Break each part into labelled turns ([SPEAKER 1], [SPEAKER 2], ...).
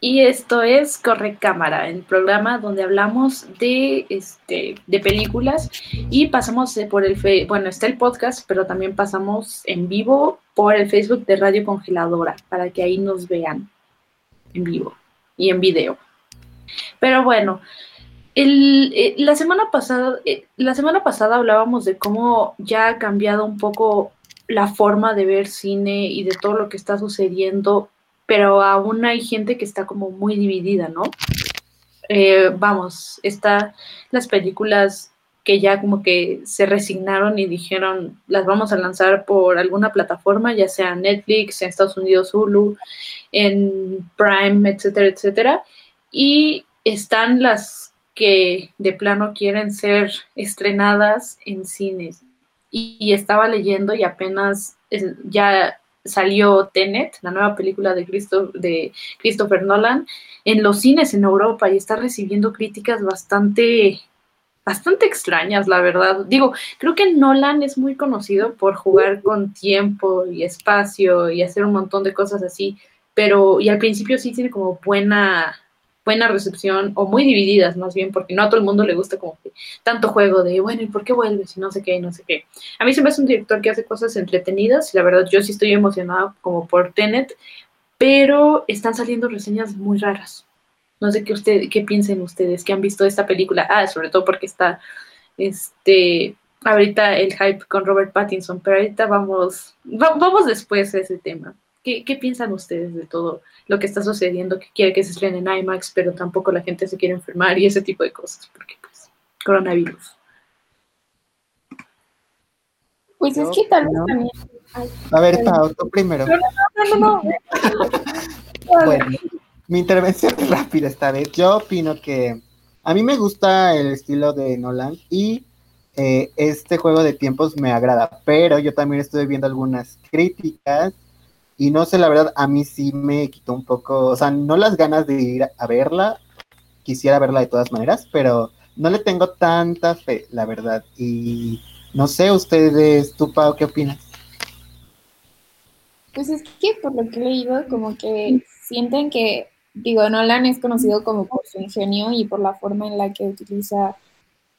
[SPEAKER 1] y esto es Corre Cámara, el programa donde hablamos de, este, de películas y pasamos por el, bueno, está el podcast, pero también pasamos en vivo por el Facebook de Radio Congeladora para que ahí nos vean en vivo y en video. Pero bueno, el, eh, la, semana pasada, eh, la semana pasada hablábamos de cómo ya ha cambiado un poco la forma de ver cine y de todo lo que está sucediendo pero aún hay gente que está como muy dividida, ¿no? Eh, vamos, está las películas que ya como que se resignaron y dijeron las vamos a lanzar por alguna plataforma, ya sea Netflix, en Estados Unidos Hulu, en Prime, etcétera, etcétera. Y están las que de plano quieren ser estrenadas en cines. Y, estaba leyendo y apenas ya salió Tenet, la nueva película de, de Christopher Nolan, en los cines en Europa y está recibiendo críticas bastante, bastante extrañas, la verdad. Digo, creo que Nolan es muy conocido por jugar con tiempo y espacio y hacer un montón de cosas así, pero y al principio sí tiene como buena buena recepción o muy divididas más bien, porque no a todo el mundo le gusta como que tanto juego de, bueno, ¿y por qué vuelves? Y no sé qué, no sé qué. A mí se me hace un director que hace cosas entretenidas y la verdad yo sí estoy emocionada como por Tenet, pero están saliendo reseñas muy raras. No sé qué, usted, qué piensen ustedes, que han visto esta película. Ah, sobre todo porque está, este, ahorita el hype con Robert Pattinson, pero ahorita vamos, vamos después a ese tema. ¿Qué, ¿Qué, piensan ustedes de todo lo que está sucediendo? Que quiere que se estrene en IMAX, pero tampoco la gente se quiere enfermar y ese tipo de cosas, porque pues, coronavirus.
[SPEAKER 2] Pues es que tal vez también.
[SPEAKER 3] a ver, Pau, tú primero. No, no, no, no. bueno, mi intervención es rápida esta vez. Yo opino que a mí me gusta el estilo de Nolan y eh, este juego de tiempos me agrada, pero yo también estoy viendo algunas críticas y no sé, la verdad, a mí sí me quitó un poco, o sea, no las ganas de ir a verla, quisiera verla de todas maneras, pero no le tengo tanta fe, la verdad. Y no sé, ustedes, tú, Pau, ¿qué opinas?
[SPEAKER 2] Pues es que por lo que he leído, como que sienten que, digo, Nolan es conocido como por su ingenio y por la forma en la que utiliza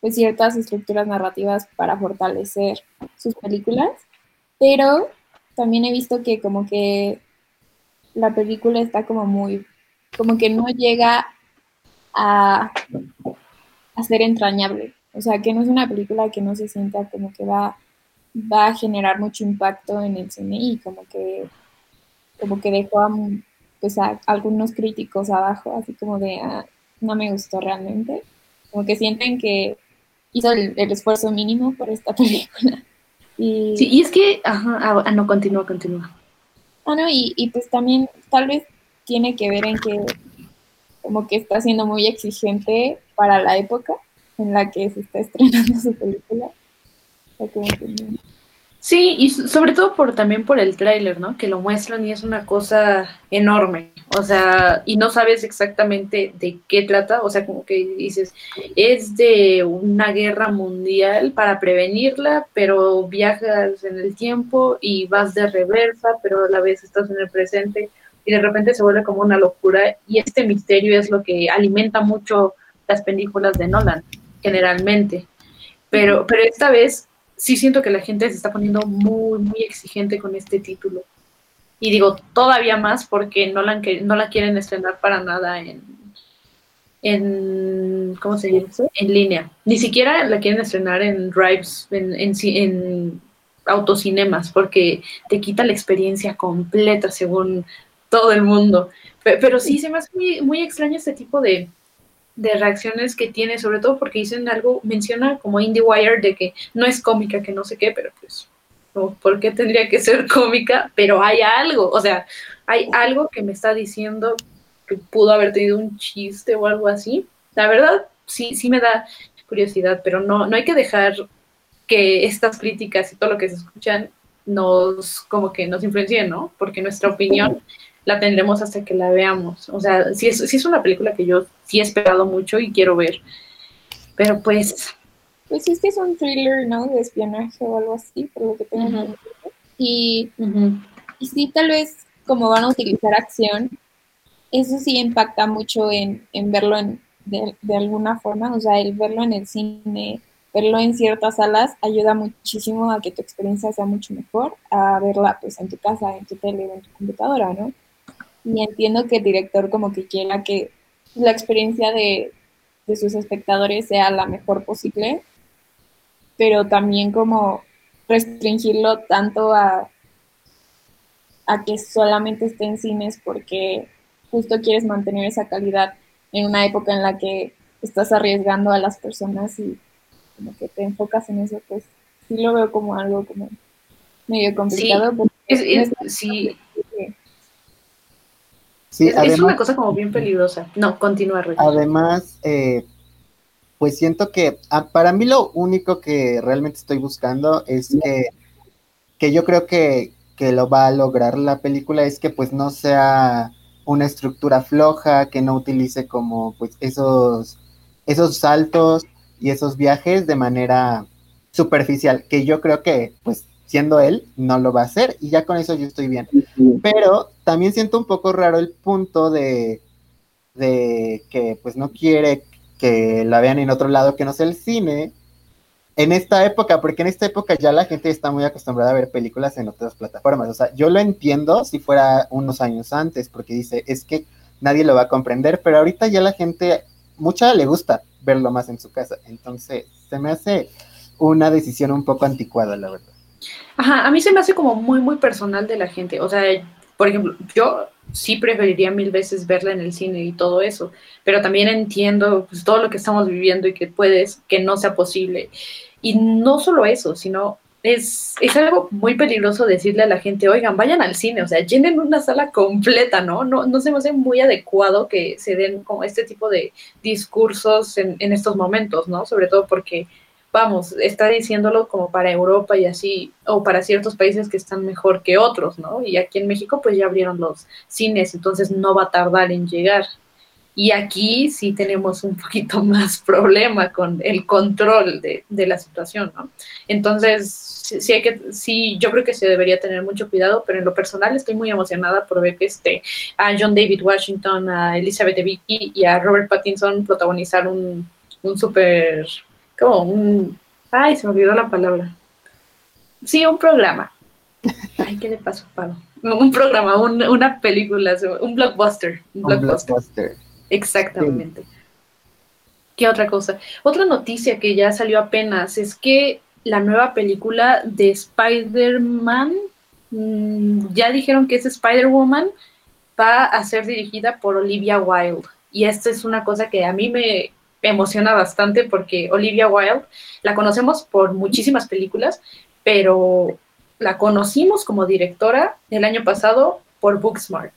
[SPEAKER 2] pues, ciertas estructuras narrativas para fortalecer sus películas, pero también he visto que como que la película está como muy, como que no llega a, a ser entrañable. O sea, que no es una película que no se sienta como que va, va a generar mucho impacto en el cine y como que, como que dejó a, pues a algunos críticos abajo, así como de, ah, no me gustó realmente. Como que sienten que hizo el esfuerzo mínimo por esta película.
[SPEAKER 1] Y, sí, y es que, ajá, ah, ah, no, continúa, continúa.
[SPEAKER 2] Ah, no, y, y pues también tal vez tiene que ver en que como que está siendo muy exigente para la época en la que se está estrenando su película.
[SPEAKER 1] Sí, y sobre todo por también por el tráiler, ¿no? Que lo muestran y es una cosa enorme. O sea, y no sabes exactamente de qué trata. O sea, como que dices, es de una guerra mundial para prevenirla, pero viajas en el tiempo y vas de reversa, pero a la vez estás en el presente y de repente se vuelve como una locura. Y este misterio es lo que alimenta mucho las películas de Nolan, generalmente. Pero, pero esta vez sí siento que la gente se está poniendo muy, muy exigente con este título. Y digo, todavía más porque no la, no la quieren estrenar para nada en, en ¿cómo se dice? En línea. Ni siquiera la quieren estrenar en drives, en, en, en autocinemas, porque te quita la experiencia completa según todo el mundo. Pero, sí se me hace muy, muy extraño este tipo de, de reacciones que tiene, sobre todo porque dicen algo, menciona como IndieWire de que no es cómica, que no sé qué, pero pues, ¿por qué tendría que ser cómica? Pero hay algo, o sea, hay algo que me está diciendo que pudo haber tenido un chiste o algo así. La verdad, sí, sí me da curiosidad, pero no, no hay que dejar que estas críticas y todo lo que se escuchan nos, como que nos influencien, ¿no? Porque nuestra opinión la tendremos hasta que la veamos. O sea, sí es, es una película que yo sí he esperado mucho y quiero ver. Pero pues...
[SPEAKER 2] Pues es que es un thriller, ¿no? De espionaje o algo así, por lo que tengo entendido. Y, y sí, tal vez como van a utilizar acción, eso sí impacta mucho en, verlo en, de, de, alguna forma, o sea, el verlo en el cine, verlo en ciertas salas ayuda muchísimo a que tu experiencia sea mucho mejor a verla pues en tu casa, en tu tele o en tu computadora, ¿no? Y entiendo que el director como que quiera que la experiencia de, de sus espectadores sea la mejor posible, pero también como restringirlo tanto a, a que solamente esté en cines porque justo quieres mantener esa calidad en una época en la que estás arriesgando a las personas y como que te enfocas en eso, pues sí lo veo como algo como medio complicado.
[SPEAKER 1] Sí, sí. Es, una cosa como bien peligrosa. No, continúa.
[SPEAKER 3] Además, eh, pues siento que ah, para mí lo único que realmente estoy buscando es que, que yo creo que, que lo va a lograr la película es que pues no sea una estructura floja, que no utilice como pues esos, esos saltos y esos viajes de manera superficial, que yo creo que pues siendo él no lo va a hacer y ya con eso yo estoy bien. Pero también siento un poco raro el punto de, de que pues no quiere que la vean en otro lado que no sea el cine en esta época, porque en esta época ya la gente está muy acostumbrada a ver películas en otras plataformas. O sea, yo lo entiendo si fuera unos años antes, porque dice, es que nadie lo va a comprender, pero ahorita ya la gente, mucha le gusta verlo más en su casa. Entonces, se me hace una decisión un poco anticuada, la verdad.
[SPEAKER 1] Ajá, a mí se me hace como muy, muy personal de la gente. O sea, por ejemplo, yo sí preferiría mil veces verla en el cine y todo eso, pero también entiendo pues, todo lo que estamos viviendo y que puedes, que no sea posible. Y no solo eso, sino es, es algo muy peligroso decirle a la gente, oigan, vayan al cine, o sea, llenen una sala completa, ¿no? No, no se me hace muy adecuado que se den como este tipo de discursos en, en estos momentos, ¿no? Sobre todo porque, vamos, está diciéndolo como para Europa y así, o para ciertos países que están mejor que otros, ¿no? Y aquí en México pues ya abrieron los cines, entonces no va a tardar en llegar. Y aquí sí tenemos un poquito más problema con el control de, la situación, ¿no? Entonces, sí, hay que, sí, yo creo que se debería tener mucho cuidado, pero en lo personal estoy muy emocionada por ver que este, a John David Washington, a Elizabeth Vicky y a Robert Pattinson protagonizar un, un súper, como un, ay, se me olvidó la palabra. Sí, un programa. Ay, ¿qué le pasó, Pablo? Un programa, una película, un blockbuster. Un, blockbuster. Exactamente. ¿Qué otra cosa? Otra noticia que ya salió apenas es que la nueva película de Spider-Man, mm, ya dijeron que es Spider-Woman, va a ser dirigida por Olivia Wilde. Y esta es una cosa que a mí me emociona bastante porque Olivia Wilde la conocemos por muchísimas películas, pero la conocimos como directora el año pasado por Booksmart.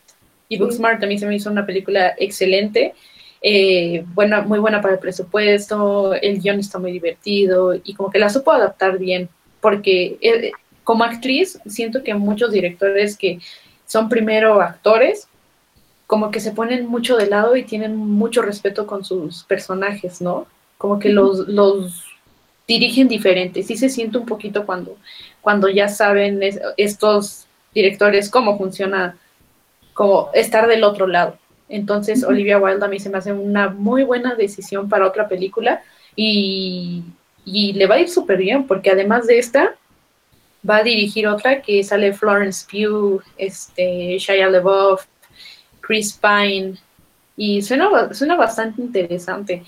[SPEAKER 1] Y Booksmart también se me hizo una película excelente, eh, buena, muy buena para el presupuesto, el guion está muy divertido y como que la supo adaptar bien, porque eh, como actriz siento que muchos directores que son primero actores, como que se ponen mucho de lado y tienen mucho respeto con sus personajes, ¿no? Como que los, los dirigen diferente. Sí se siente un poquito cuando, cuando ya saben estos directores cómo funciona como estar del otro lado. Entonces, Olivia Wilde a mí se me hace una muy buena decisión para otra película y, le va a ir súper bien, porque además de esta, va a dirigir otra que sale Florence Pugh, este, Shia LaBeouf, Chris Pine, y suena, suena bastante interesante.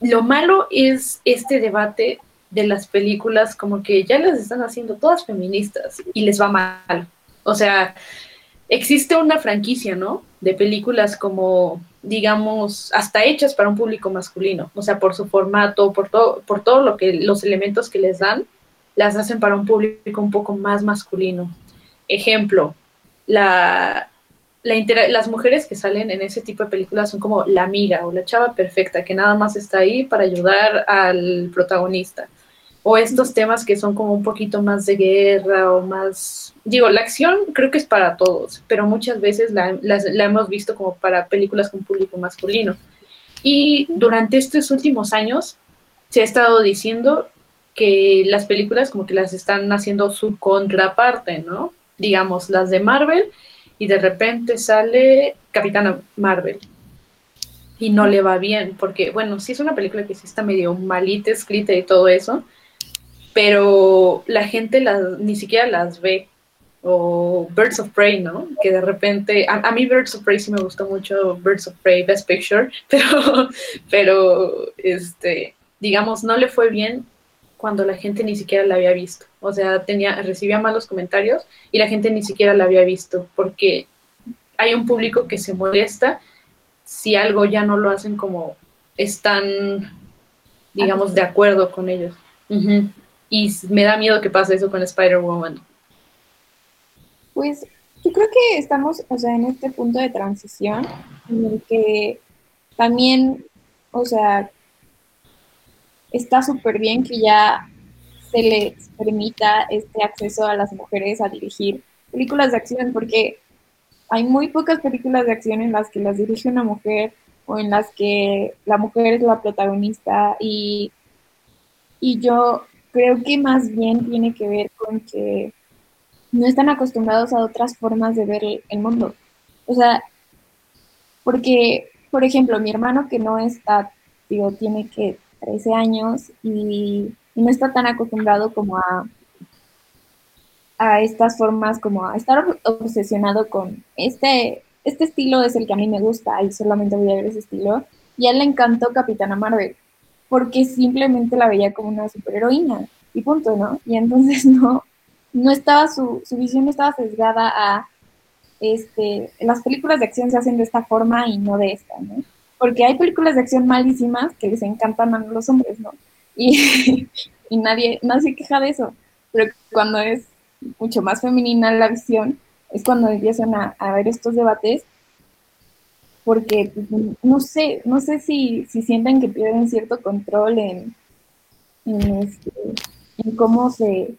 [SPEAKER 1] Lo malo es este debate de las películas, como que ya las están haciendo todas feministas y les va mal. O sea, existe una franquicia, ¿no? De películas como, digamos, hasta hechas para un público masculino, o sea, por su formato, por todo, por todo lo que, los elementos que les dan, las hacen para un público un poco más masculino. Ejemplo, la, la las mujeres que salen en ese tipo de películas son como la amiga o la chava perfecta, que nada más está ahí para ayudar al protagonista o estos temas que son como un poquito más de guerra o más, digo, la acción creo que es para todos, pero muchas veces la, hemos visto como para películas con público masculino. Y durante estos últimos años se ha estado diciendo que las películas como que las están haciendo su contraparte, ¿no? Digamos, las de Marvel y de repente sale Capitana Marvel y no le va bien, porque bueno, sí es una película que sí está medio malita escrita y todo eso, pero la gente ni siquiera las ve. O Birds of Prey, ¿no? Que de repente, a, mí Birds of Prey sí me gustó mucho, Birds of Prey, Best Picture, pero, pero, este, digamos, no le fue bien cuando la gente ni siquiera la había visto. O sea, tenía, recibía malos comentarios y la gente ni siquiera la había visto, porque hay un público que se molesta si algo ya no lo hacen como están, digamos, de acuerdo con ellos. Y me da miedo que pase eso con Spider-Woman.
[SPEAKER 2] Pues yo creo que estamos, o sea, en este punto de transición en el que también, o sea, está súper bien que ya se les permita este acceso a las mujeres a dirigir películas de acción, porque hay muy pocas películas de acción en las que las dirige una mujer o en las que la mujer es la protagonista y, y yo creo que más bien tiene que ver con que no están acostumbrados a otras formas de ver el mundo. O sea, porque, por ejemplo, mi hermano que no está, digo, tiene que 13 años y, no está tan acostumbrado como a, a estas formas, como a estar obsesionado con este, este estilo es el que a mí me gusta y solamente voy a ver ese estilo. Y a él le encantó Capitana Marvel, porque simplemente la veía como una superheroína y punto, ¿no? Y entonces no, no estaba su, su visión no estaba sesgada a este, las películas de acción se hacen de esta forma y no de esta, ¿no? porque hay películas de acción malísimas que les encantan a los hombres, ¿no? Y, nadie, nadie se queja de eso, pero cuando es mucho más femenina la visión, es cuando empiezan a, a ver estos debates, porque no sé, no sé si, si sienten que pierden cierto control en, en, este, en cómo se,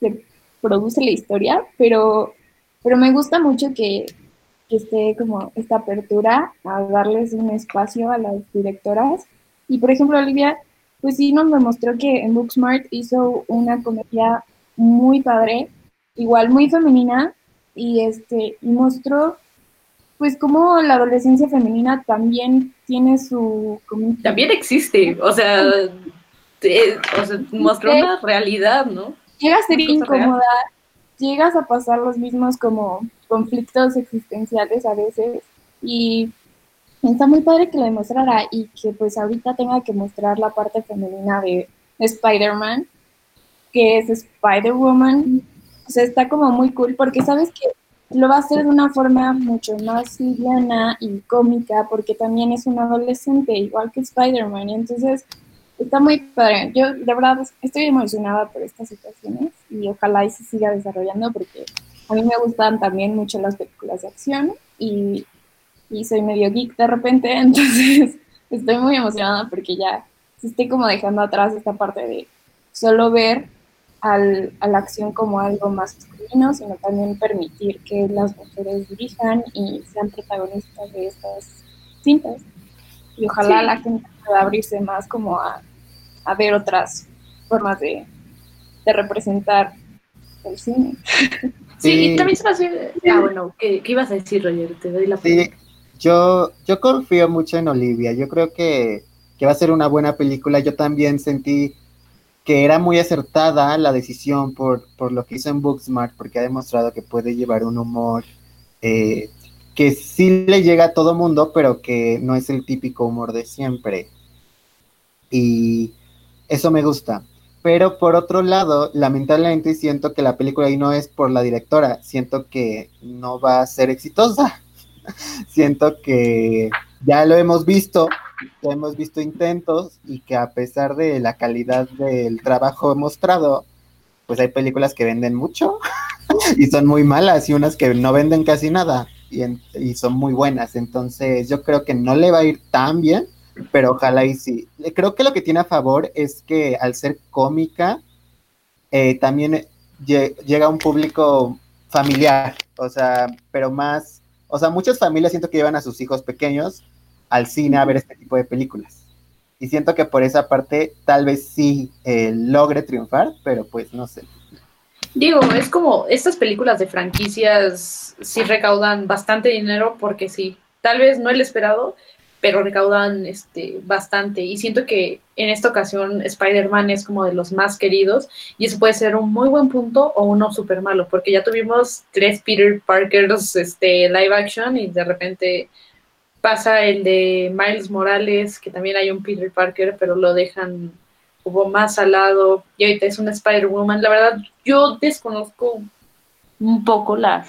[SPEAKER 2] se produce la historia, pero, pero me gusta mucho que esté como esta apertura a darles un espacio a las directoras. Y por ejemplo, Olivia, pues sí nos demostró que en Booksmart hizo una comedia muy padre, igual muy femenina, y este, y mostró pues como la adolescencia femenina también tiene su...
[SPEAKER 1] También existe, o sea, o sea mostró una realidad, ¿no?
[SPEAKER 2] Llega a ser incómoda, llegas a pasar los mismos como conflictos existenciales a veces y está muy padre que lo demostrara y que pues ahorita tenga que mostrar la parte femenina de Spider-Man, que es Spider-Woman. O sea, está como muy cool porque sabes que lo va a hacer de una forma mucho más liviana y cómica porque también es un adolescente, igual que Spider-Man. Entonces está muy padre. Yo de verdad estoy emocionada por estas situaciones y ojalá y se siga desarrollando porque a mí me gustan también mucho las películas de acción y, soy medio geek de repente, entonces estoy muy emocionada porque ya estoy como dejando atrás esta parte de solo ver al, a la acción como algo más masculino, sino también permitir que las mujeres dirijan y sean protagonistas de estas cintas. Y ojalá la gente pueda abrirse más como a, ver otras formas de, de representar el cine.
[SPEAKER 1] Sí, y también se va a hacer... Ah, bueno, ¿qué, ibas a decir, Roger? Te doy la
[SPEAKER 3] Sí, yo, yo confío mucho en Olivia. Yo creo que, va a ser una buena película. Yo también sentí que era muy acertada la decisión por, por lo que hizo en Booksmart, porque ha demostrado que puede llevar un humor eh, que sí le llega a todo mundo, pero que no es el típico humor de siempre. Y eso me gusta. Pero por otro lado, lamentablemente siento que la película ahí no es por la directora, siento que no va a ser exitosa. siento que ya lo hemos visto, ya hemos visto intentos y que a pesar de la calidad del trabajo mostrado, pues hay películas que venden mucho y son muy malas y unas que no venden casi nada y, son muy buenas. Entonces yo creo que no le va a ir tan bien pero ojalá y sí. Creo que lo que tiene a favor es que al ser cómica, eh, también llega a un público familiar, o sea, pero más, o sea, muchas familias siento que llevan a sus hijos pequeños al cine a ver este tipo de películas. Y siento que por esa parte tal vez sí eh, logre triunfar, pero pues no sé.
[SPEAKER 1] Digo, es como estas películas de franquicias sí recaudan bastante dinero porque sí, tal vez no el esperado, pero recaudan este bastante. Y siento que en esta ocasión Spider-Man es como de los más queridos y eso puede ser un muy buen punto o uno súper malo porque ya tuvimos tres Peter Parkers este live action y de repente pasa el de Miles Morales que también hay un Peter Parker pero lo dejan como más al lado y ahorita es una Spider-Woman. La verdad yo desconozco un poco la,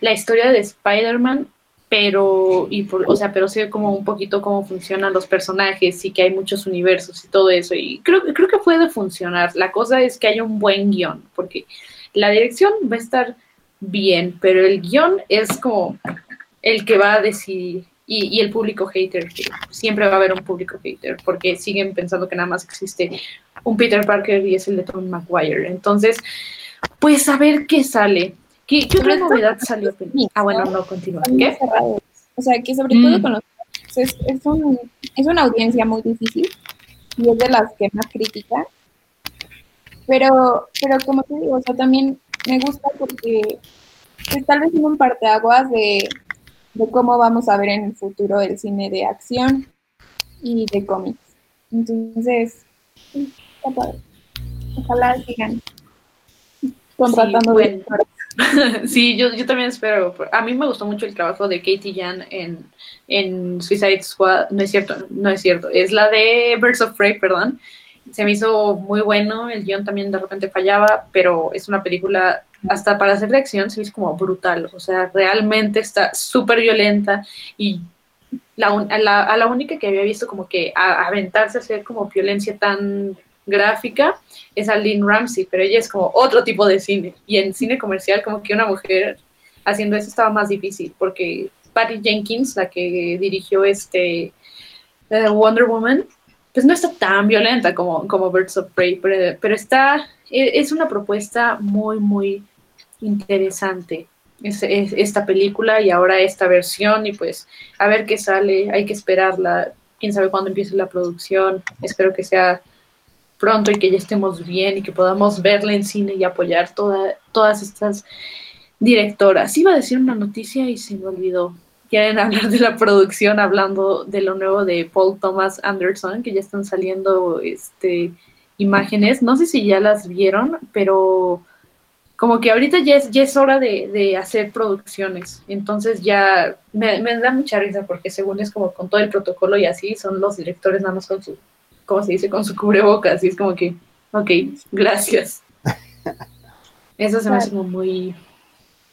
[SPEAKER 1] la historia de Spider-Man pero, y por, o sea, pero sé como un poquito cómo funcionan los personajes y que hay muchos universos y todo eso. Y creo, creo que puede funcionar. La cosa es que haya un buen guion, porque la dirección va a estar bien, pero el guion es como el que va a decidir. Y, y el público hater, siempre va a haber un público hater, porque siguen pensando que nada más existe un Peter Parker y es el de Tom Maguire. Entonces, pues a ver qué sale. ¿Qué, otra novedad salió? Ah, bueno, no, continúa. ¿Qué?
[SPEAKER 2] O sea, que sobre todo mm. con los es, es, un, es una audiencia muy difícil y es de las que más critica. Pero, pero como te digo, o sea, también me gusta porque pues, tal vez en un parteaguas de, de cómo vamos a ver en el futuro el cine de acción y de cómics. Entonces. Ojalá sigan contratando
[SPEAKER 1] sí, sí, yo, yo también espero. A mí me gustó mucho el trabajo de Katie Jan en, en Suicide Squad. No es cierto, no es cierto. Es la de Birds of Prey, perdón. Se me hizo muy bueno. El guion también de repente fallaba, pero es una película, hasta para hacer de acción, se me hizo como brutal. O sea, realmente está súper violenta y la, a, la, a la única que había visto como que aventarse a hacer como violencia tan gráfica es a Lynn Ramsey, pero ella es como otro tipo de cine. Y en cine comercial, como que una mujer haciendo eso estaba más difícil, porque Patty Jenkins, la que dirigió este eh, Wonder Woman, pues no está tan violenta como, como Birds of Prey, pero, está, e, es una propuesta muy, muy interesante. Es, esta película y ahora esta versión y pues a ver qué sale, hay que esperarla, quién sabe cuándo empiece la producción, espero que sea pronto y que ya estemos bien y que podamos verla en cine y apoyar toda, todas estas directoras. Iba a decir una noticia y se me olvidó. Quieren hablar de la producción, hablando de lo nuevo de Paul Thomas Anderson, que ya están saliendo este, imágenes. No sé si ya las vieron, pero como que ahorita ya es, ya es hora de, hacer producciones. Entonces ya me, me, da mucha risa porque según es como con todo el protocolo y así, son los directores nada más con su ¿cómo se dice? Con su cubrebocas. Y es como que, ok, gracias. Eso se me hace como muy...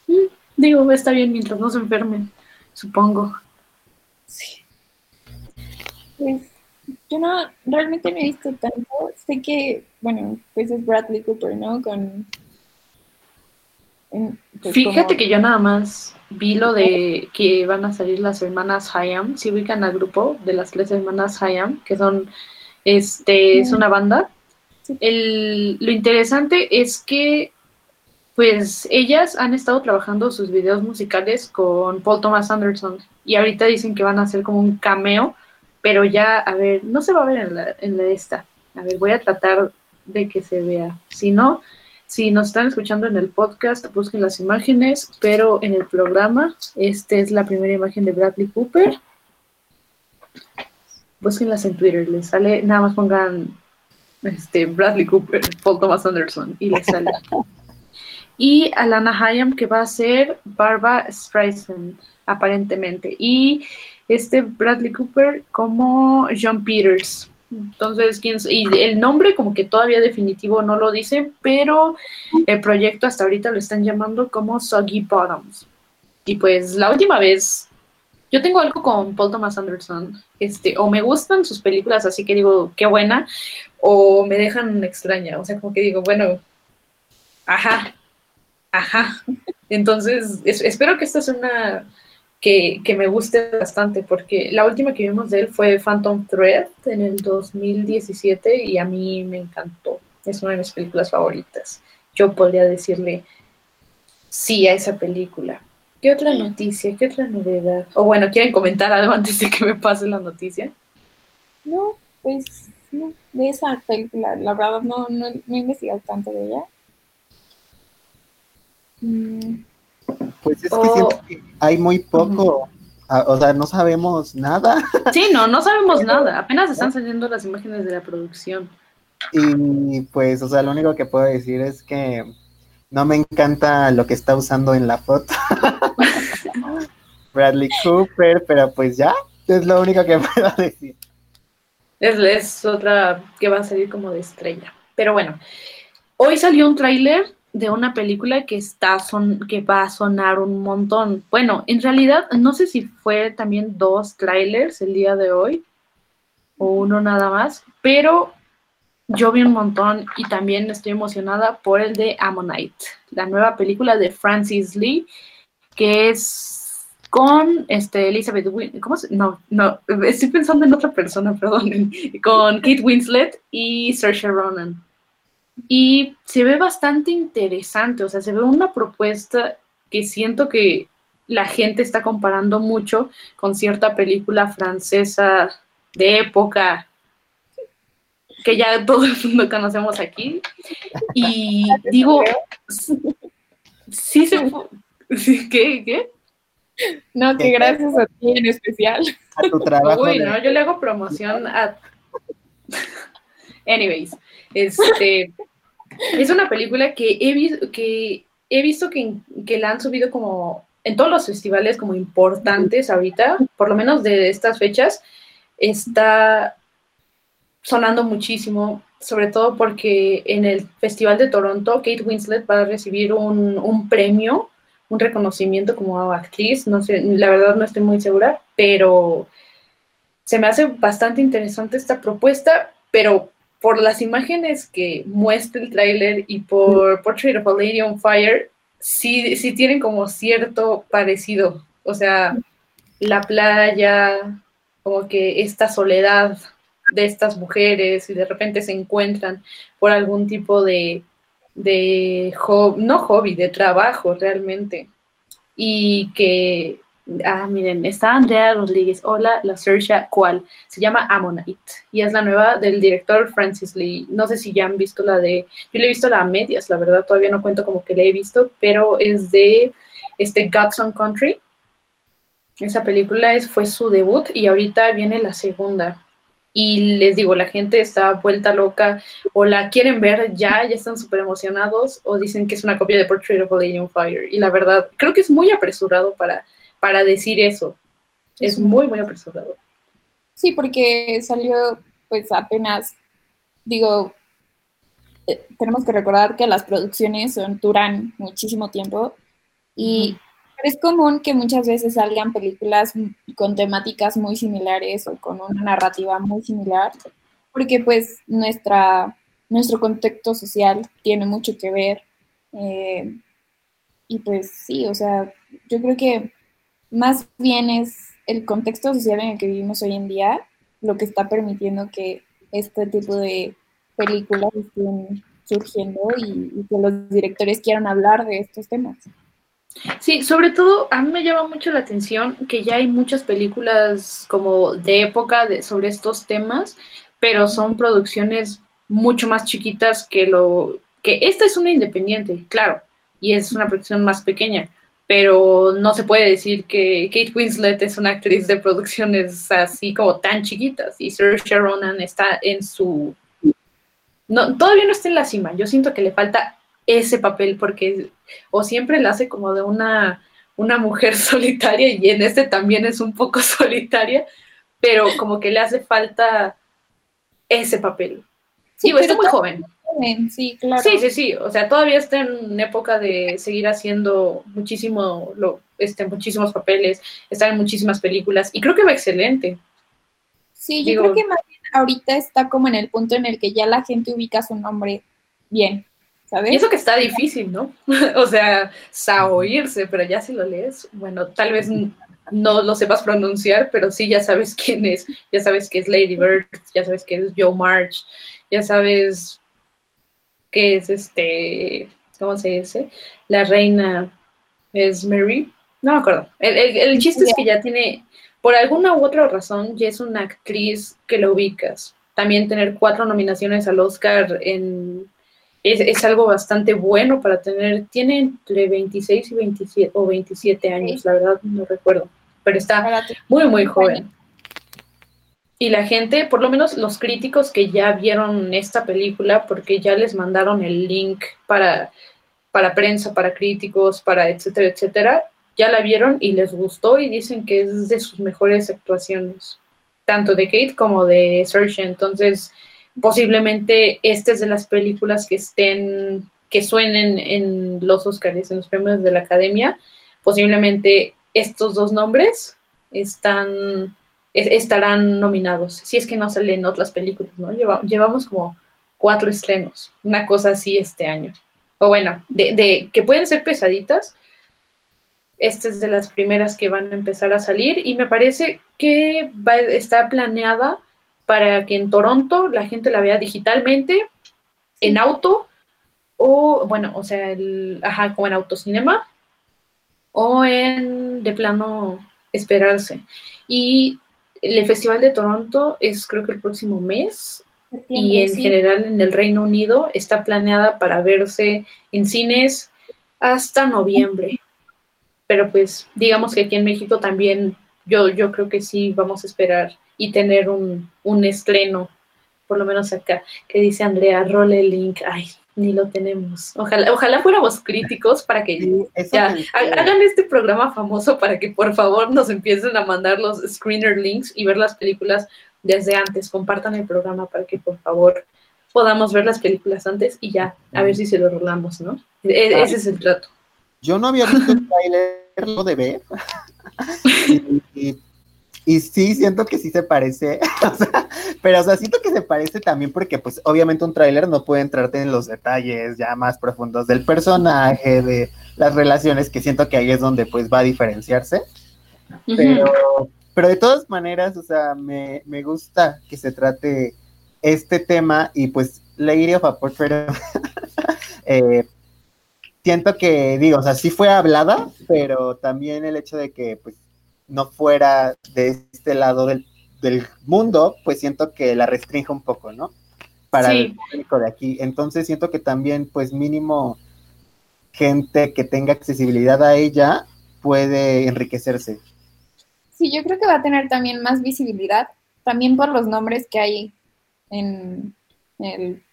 [SPEAKER 1] Mm, digo, está bien mientras no se enfermen, supongo.
[SPEAKER 2] Sí. Pues yo no, realmente no he visto tanto. Sé que, bueno, pues es Bradley Cooper, ¿no? Con...
[SPEAKER 1] Pues, Fíjate que yo nada más vi lo de que van a salir las hermanas Hayam, si ubican al grupo de las tres hermanas Hayam, que son este, es una banda. lo interesante es que, pues, ellas han estado trabajando sus videos musicales con Paul Thomas Anderson y ahorita dicen que van a hacer como un cameo, pero ya, a ver, no se va a ver en la, en la esta. A ver, voy a tratar de que se vea. Si no, si nos están escuchando en el podcast, busquen las imágenes, pero en el programa, esta es la primera imagen de Bradley Cooper búsquenlas en Twitter, les sale, nada más pongan este, Bradley Cooper, Paul Thomas Anderson, y les sale. y Alana Hayam, que va a ser Barbara Streisand, aparentemente. Y este Bradley Cooper como John Peters. Entonces, ¿quién, y el nombre como que todavía definitivo no lo dice, pero el proyecto hasta ahorita lo están llamando como Soggy Bottoms. Y pues la última vez yo tengo algo con Paul Thomas Anderson, este, o me gustan sus películas, así que digo, qué buena, o me dejan extraña, o sea, como que digo, bueno, ajá, ajá. Entonces, espero que esta sea una que, que, me guste bastante, porque la última que vimos de él fue Phantom Thread en el 2017 y a mí me encantó, es una de mis películas favoritas. Yo podría decirle sí a esa película. ¿Qué otra noticia? ¿Qué otra novedad? O bueno, ¿quieren comentar algo antes de que me pase la noticia?
[SPEAKER 2] No, pues no, de esa película, la verdad no, no, he investigado tanto de ella.
[SPEAKER 3] Mm. Pues es que siento que hay muy poco, o sea, no sabemos nada.
[SPEAKER 1] Sí, no, no sabemos nada, apenas están saliendo las imágenes de la producción.
[SPEAKER 3] Y pues, o sea, lo único que puedo decir es que no me encanta lo que está usando en la foto. Bradley Cooper, pero pues ya, es lo único que puedo decir.
[SPEAKER 1] Es, es otra que va a salir como de estrella. Pero bueno, hoy salió un tráiler de una película que está son, que va a sonar un montón. Bueno, en realidad no sé si fue también dos trailers el día de hoy o uno nada más, pero yo vi un montón y también estoy emocionada por el de Ammonite, la nueva película de Francis Lee, que es con este Elizabeth Win ¿cómo se? No, no, estoy pensando en otra persona, perdón, con Kate Winslet y Saoirse Ronan. Y se ve bastante interesante, o sea, se ve una propuesta que siento que la gente está comparando mucho con cierta película francesa de época que ya todo el mundo conocemos aquí. Y digo, sí se ¿Qué? ¿Qué?
[SPEAKER 2] No, que gracias a ti en especial.
[SPEAKER 3] A tu trabajo.
[SPEAKER 1] Uy, no, yo le hago promoción a. Anyways, este. Es una película que he, visto que, he visto que, que la han subido como en todos los festivales como importantes ahorita, por lo menos de estas fechas, está sonando muchísimo, sobre todo porque en el Festival de Toronto Kate Winslet va a recibir un, premio, un reconocimiento como actriz, no sé, la verdad no estoy muy segura, pero se me hace bastante interesante esta propuesta, pero por las imágenes que muestra el tráiler y por Portrait of a Lady on Fire, sí, sí tienen como cierto parecido, o sea, la playa, como que esta soledad de estas mujeres y de repente se encuentran por algún tipo de, de no hobby, de trabajo realmente. Y que, ah, miren, está Andrea Rodríguez, hola, la Sersha, ¿cuál? Se llama Ammonite y es la nueva del director Francis Lee. No sé si ya han visto la de, yo le he visto la medias, la verdad todavía no cuento como que la he visto, pero es de este Godson Country. Esa película es, fue su debut y ahorita viene la segunda y les digo, la gente está vuelta loca o la quieren ver ya, ya están súper emocionados o dicen que es una copia de Portrait of a Lady on Fire. Y la verdad, creo que es muy apresurado para, para decir eso. Es muy, muy apresurado.
[SPEAKER 2] Sí, porque salió pues apenas, digo, eh, tenemos que recordar que las producciones son, duran muchísimo tiempo y es común que muchas veces salgan películas con temáticas muy similares o con una narrativa muy similar, porque pues nuestra, nuestro contexto social tiene mucho que ver. Eh, y pues sí, o sea, yo creo que más bien es el contexto social en el que vivimos hoy en día lo que está permitiendo que este tipo de películas estén surgiendo y que los directores quieran hablar de estos temas.
[SPEAKER 1] Sí, sobre todo a mí me llama mucho la atención que ya hay muchas películas como de época de, sobre estos temas, pero son producciones mucho más chiquitas que lo que esta es una independiente, claro, y es una producción más pequeña, pero no se puede decir que Kate Winslet es una actriz de producciones así como tan chiquitas y Saoirse Ronan está en su no todavía no está en la cima. Yo siento que le falta ese papel porque o siempre la hace como de una, una mujer solitaria y en este también es un poco solitaria, pero como que le hace falta ese papel. Sí, pues está muy joven.
[SPEAKER 2] Sí, claro.
[SPEAKER 1] Sí, sí, sí. O sea, todavía está en época de seguir haciendo muchísimo, lo, este, muchísimos papeles, está en muchísimas películas y creo que va excelente.
[SPEAKER 2] Sí, yo creo que más bien ahorita está como en el punto en el que ya la gente ubica su nombre bien.
[SPEAKER 1] Y eso que está difícil, ¿no? o sea, saoírse, pero ya si lo lees, bueno, tal vez no lo sepas pronunciar, pero sí ya sabes quién es, ya sabes que es Lady Bird, ya sabes que es Joe March, ya sabes que es este, ¿cómo se dice? La reina es Mary, no me acuerdo. El, chiste es que ya tiene, por alguna u otra razón, ya es una actriz que lo ubicas. También tener cuatro nominaciones al Oscar en es, algo bastante bueno para tener, tiene entre 26 y 27 o 27 años, la verdad no recuerdo, pero está muy, muy joven. Y la gente, por lo menos los críticos que ya vieron esta película, porque ya les mandaron el link para, para prensa, para críticos, para etcétera, etcétera, ya la vieron y les gustó y dicen que es de sus mejores actuaciones, tanto de Kate como de Serge. Entonces, posiblemente esta es de las películas que estén, que suenen en los Oscars, en los premios de la Academia. Posiblemente estos dos nombres están, estarán nominados, si es que no salen otras películas, ¿no? llevamos como cuatro estrenos, una cosa así este año. O bueno, de, que pueden ser pesaditas, esta es de las primeras que van a empezar a salir y me parece que está planeada para que en Toronto la gente la vea digitalmente, en auto, o bueno, o sea, el, ajá, como en autocinema, o en de plano esperarse. Y el Festival de Toronto es creo que el próximo mes y en general en el Reino Unido está planeada para verse en cines hasta noviembre. Pero pues digamos que aquí en México también yo, yo creo que sí vamos a esperar y tener un, un estreno, por lo menos acá, que dice Andrea, role link, ay, ni lo tenemos. Ojalá, ojalá fuéramos críticos para que ya hagan este programa famoso para que por favor nos empiecen a mandar los screener links y ver las películas desde antes. Compartan el programa para que por favor podamos ver las películas antes y ya, a ver si se lo rolamos, ¿no? E, ese es el trato.
[SPEAKER 3] Yo no había visto el trailer, lo de ver. y, y sí, siento que sí se parece, pero o sea, siento que se parece también porque pues obviamente un tráiler no puede entrarte en los detalles ya más profundos del personaje, de las relaciones, que siento que ahí es donde pues va a diferenciarse. Pero, pero de todas maneras, o sea, me, me gusta que se trate este tema y pues Lady of a pero eh, siento que, digo, o sea, sí fue hablada, pero también el hecho de que pues no fuera de este lado del, mundo, pues siento que la restringe un poco, ¿no? Para el público de aquí. Entonces siento que también, pues mínimo gente que tenga accesibilidad a ella puede enriquecerse.
[SPEAKER 2] Sí, yo creo que va a tener también más visibilidad, también por los nombres que hay en el,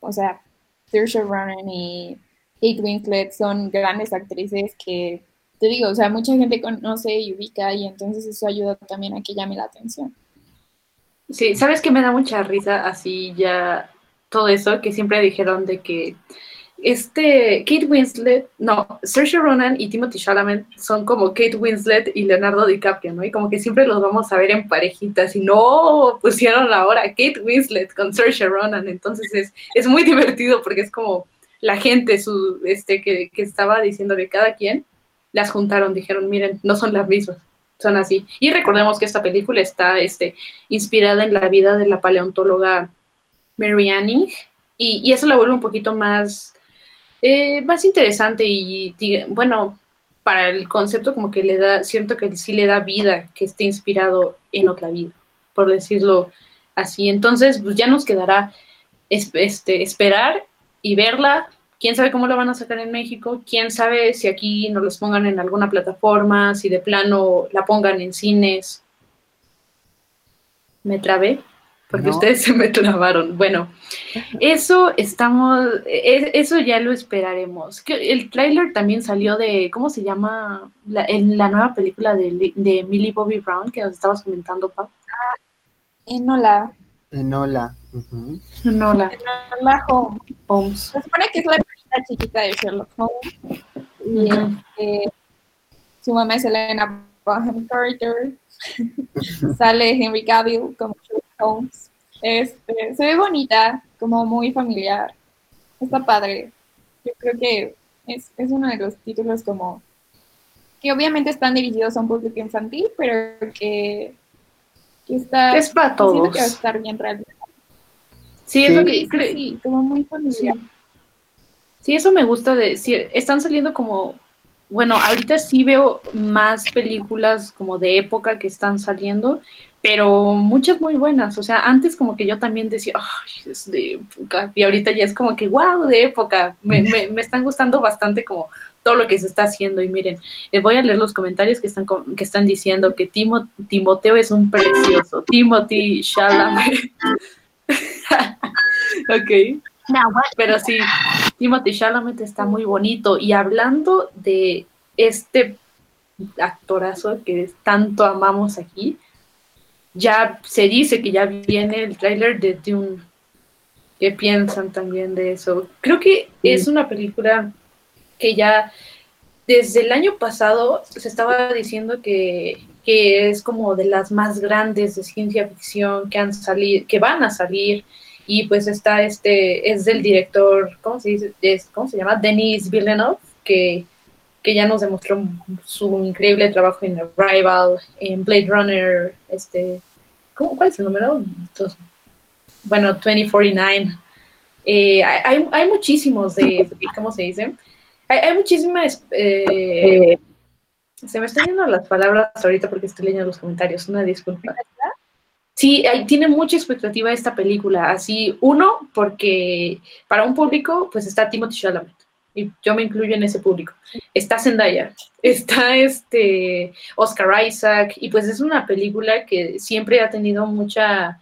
[SPEAKER 2] o sea, Saoirse Ronan y Kate Winslet son grandes actrices que te digo, o sea, mucha gente conoce y ubica y entonces eso ayuda también a que llame la atención.
[SPEAKER 1] Sí, ¿sabes que me da mucha risa así ya todo eso que siempre dijeron de que este Kate Winslet, no, Saoirse Ronan y Timothy Chalamet son como Kate Winslet y Leonardo DiCaprio, ¿no? Y como que siempre los vamos a ver en parejitas y no pusieron ahora Kate Winslet con Saoirse Ronan, entonces es, es muy divertido porque es como la gente su, este, que, que estaba diciendo de cada quien las juntaron, dijeron, miren, no son las mismas, son así. Y recordemos que esta película está este, inspirada en la vida de la paleontóloga Mary Anning, y, eso la vuelve un poquito más, eh, más interesante y, bueno, para el concepto como que le da, siento que sí le da vida, que esté inspirado en otra vida, por decirlo así. Entonces, pues ya nos quedará este, esperar y verla quién sabe cómo lo van a sacar en México, quién sabe si aquí nos los pongan en alguna plataforma, si de plano la pongan en cines. Me trabé, porque ustedes se me trabaron. Bueno, eso estamos, e, eso ya lo esperaremos. El tráiler también salió de, ¿cómo se llama? La, en la nueva película de, de Millie Bobby Brown que nos estabas comentando, Pau.
[SPEAKER 2] Enola.
[SPEAKER 3] Enola.
[SPEAKER 1] Enola.
[SPEAKER 2] Enola Holmes. Se supone que es la chiquita de Sherlock Holmes. Y este, su mamá es Elena Bonham Carter. Sale Henry Cavill como Sherlock Holmes. Este, se ve bonita, como muy familiar. Está padre. Yo creo que es, es uno de los títulos como que obviamente están dirigidos a un público infantil, pero que, está
[SPEAKER 1] es para todos.
[SPEAKER 2] Que va a estar bien realizado.
[SPEAKER 1] Sí, es lo que
[SPEAKER 2] sí, como muy familiar.
[SPEAKER 1] Sí, eso me gusta de, si están saliendo como bueno, ahorita sí veo más películas como de época que están saliendo, pero muchas muy buenas. O sea, antes como que yo también decía, ay, es de época, y ahorita ya es como que, wow, de época. Me, me, me están gustando bastante como todo lo que se está haciendo. Y miren, les voy a leer los comentarios que están, que están diciendo que Timo, Timoteo es un precioso. Timothy Chalamet. ok. Pero sí, Timothy Chalamet está muy bonito. Y hablando de este actorazo que tanto amamos aquí, ya se dice que ya viene el tráiler de Dune. ¿Qué piensan también de eso? Creo que es una película que ya desde el año pasado se estaba diciendo que, es como de las más grandes de ciencia ficción que han salido, que van a salir. Y pues está este, es del director, ¿cómo se dice? ¿Cómo se llama? Denis Villeneuve, que, que ya nos demostró su increíble trabajo en Arrival, en Blade Runner, este, ¿cuál es el número? bueno, 2049. Eh, hay, hay muchísimos de, ¿cómo se dice? Hay, muchísimas... Eh, se me están yendo las palabras ahorita porque estoy leyendo los comentarios, una disculpa. Sí, tiene mucha expectativa esta película. Así, uno, porque para un público, pues está Timothy Chalamet. Y yo me incluyo en ese público. Está Zendaya, está este Oscar Isaac, y pues es una película que siempre ha tenido mucha,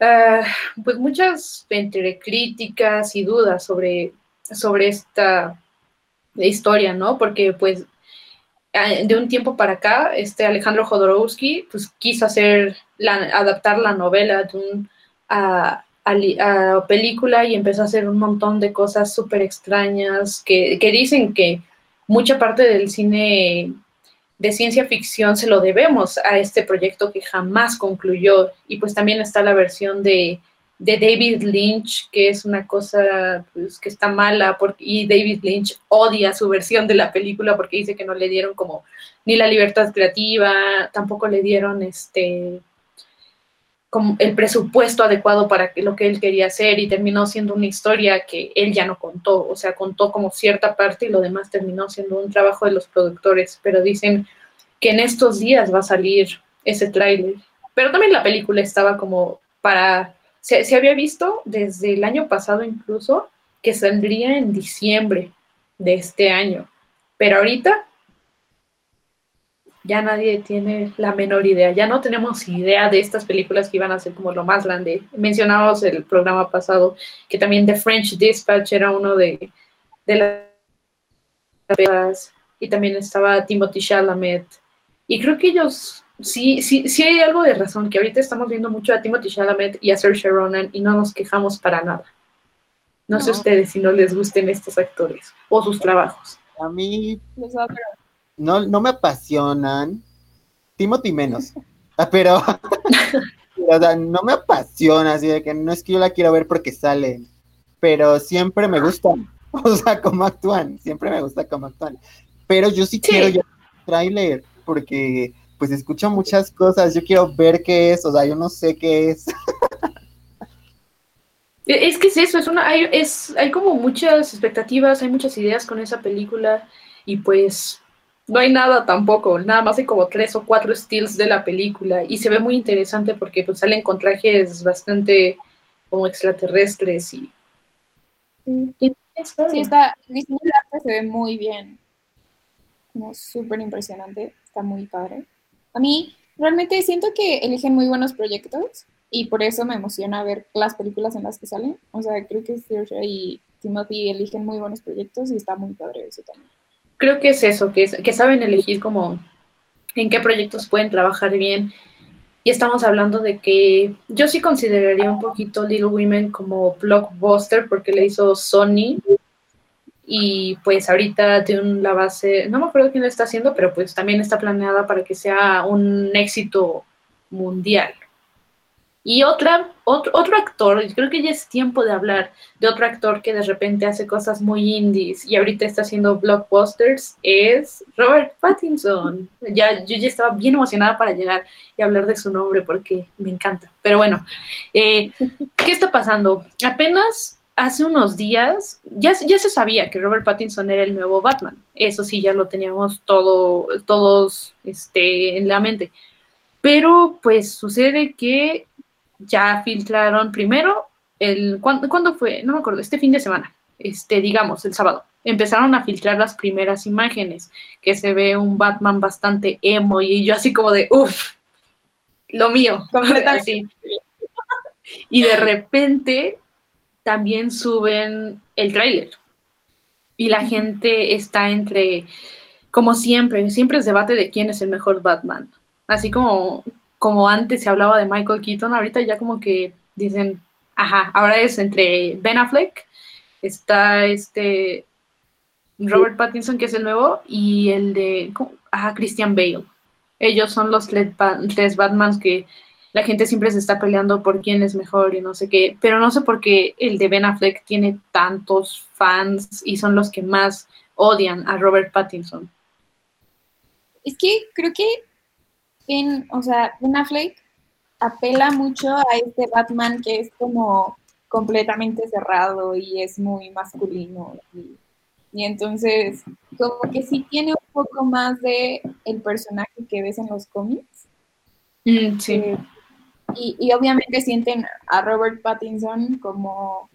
[SPEAKER 1] ah, pues muchas entre críticas y dudas sobre, sobre esta de historia, ¿no? Porque pues de un tiempo para acá, este Alejandro Jodorowsky pues quiso hacer, la, adaptar la novela de un, a, película y empezó a hacer un montón de cosas súper extrañas que, que dicen que mucha parte del cine de ciencia ficción se lo debemos a este proyecto que jamás concluyó y pues también está la versión de de David Lynch, que es una cosa pues, que está mala, porque, y David Lynch odia su versión de la película porque dice que no le dieron como ni la libertad creativa, tampoco le dieron este como el presupuesto adecuado para lo que él quería hacer y terminó siendo una historia que él ya no contó, o sea, contó como cierta parte y lo demás terminó siendo un trabajo de los productores, pero dicen que en estos días va a salir ese tráiler. Pero también la película estaba como para se, había visto desde el año pasado incluso que saldría en diciembre de este año, pero ahorita ya nadie tiene la menor idea, ya no tenemos idea de estas películas que iban a ser como lo más grande. Mencionábamos el programa pasado que también The French Dispatch era uno de, de las y también estaba Timothy Chalamet y creo que ellos sí, sí, sí hay algo de razón, que ahorita estamos viendo mucho a Timothy Chalamet y a Saoirse Ronan y no nos quejamos para nada. No, sé ustedes si no les gusten estos actores o sus trabajos.
[SPEAKER 3] A mí no, no me apasionan, Timothy menos, ah, pero, no me apasiona, así de que no es que yo la quiero ver porque sale, pero siempre me gustan, o sea, cómo actúan, siempre me gusta cómo actúan, pero yo sí, quiero ya trailer porque pues escucho muchas cosas, yo quiero ver qué es, o sea, yo no sé qué es.
[SPEAKER 1] E, es que es eso, es una, hay, es, hay como muchas expectativas, hay muchas ideas con esa película y pues no hay nada tampoco, nada más hay como tres o cuatro stills de la película y se ve muy interesante porque pues salen con trajes bastante como extraterrestres y...
[SPEAKER 2] Sí, está, se ve muy bien, como súper impresionante, está muy padre. A mí realmente siento que eligen muy buenos proyectos y por eso me emociona ver las películas en las que salen. O sea, creo que Saoirse y Timothy eligen muy buenos proyectos y está muy padre eso también.
[SPEAKER 1] Creo que es eso, que, que saben elegir como en qué proyectos pueden trabajar bien. Y estamos hablando de que yo sí consideraría un poquito Little Women como blockbuster porque le hizo Sony y pues ahorita de la base, no me acuerdo quién lo está haciendo, pero pues también está planeada para que sea un éxito mundial. Y otra, otro, otro actor, creo que ya es tiempo de hablar de otro actor que de repente hace cosas muy indies y ahorita está haciendo blockbusters, es Robert Pattinson. Ya, yo ya estaba bien emocionada para llegar y hablar de su nombre porque me encanta. Pero bueno, eh, ¿qué está pasando? Apenas hace unos días ya, se sabía que Robert Pattinson era el nuevo Batman. Eso sí, ya lo teníamos todo, todos este, en la mente. Pero pues sucede que ya filtraron primero el ¿cuándo, fue? No me acuerdo, este fin de semana, este, digamos, el sábado. Empezaron a filtrar las primeras imágenes, que se ve un Batman bastante emo y yo así como de, uff, lo mío, completamente. Y de repente también suben el tráiler. Y la gente está entre, como siempre, siempre es debate de quién es el mejor Batman. Así como, como antes se hablaba de Michael Keaton, ahorita ya como que dicen, ajá, ahora es entre Ben Affleck, está este Robert Pattinson, que es el nuevo, y el de, ajá, Christian Bale. Ellos son los tres Batmans que la gente siempre se está peleando por quién es mejor y no sé qué, pero no sé por qué el de Ben Affleck tiene tantos fans y son los que más odian a Robert Pattinson.
[SPEAKER 2] Es que creo que en, o sea, Ben Affleck apela mucho a este Batman que es como completamente cerrado y es muy masculino y, entonces como que sí tiene un poco más de el personaje que ves en los cómics.
[SPEAKER 1] Mm, sí. Eh,
[SPEAKER 2] y, obviamente sienten a Robert Pattinson como,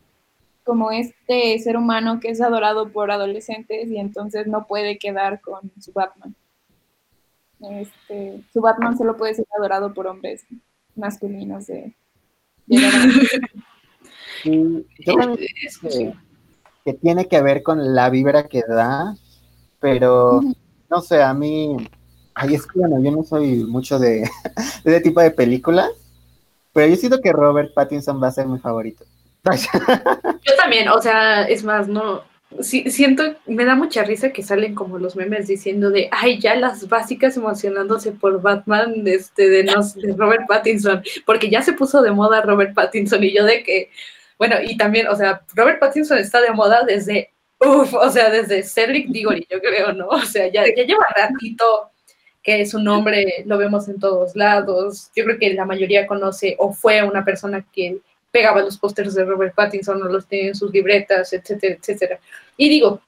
[SPEAKER 2] como este ser humano que es adorado por adolescentes y entonces no puede quedar con su Batman. Este, su Batman solo puede ser adorado por hombres masculinos de,
[SPEAKER 3] que, tiene que ver con la vibra que da, pero no sé, a mí, ay, es que bueno, yo no soy mucho de, de ese tipo de películas, pero yo siento que Robert Pattinson va a ser mi favorito.
[SPEAKER 1] Yo también, o sea, es más, no, siento, me da mucha risa que salen como los memes diciendo de, ay, ya las básicas emocionándose por Batman este, de, de Robert Pattinson, porque ya se puso de moda Robert Pattinson y yo de que, bueno, y también, o sea, Robert Pattinson está de moda desde, uff, o sea, desde Cedric Diggory, yo creo, ¿no? O sea, ya, ya lleva ratito que su nombre lo vemos en todos lados. Yo creo que la mayoría conoce o fue una persona que pegaba los pósters de Robert Pattinson o los tiene en sus libretas, etcétera, etcétera. Y digo,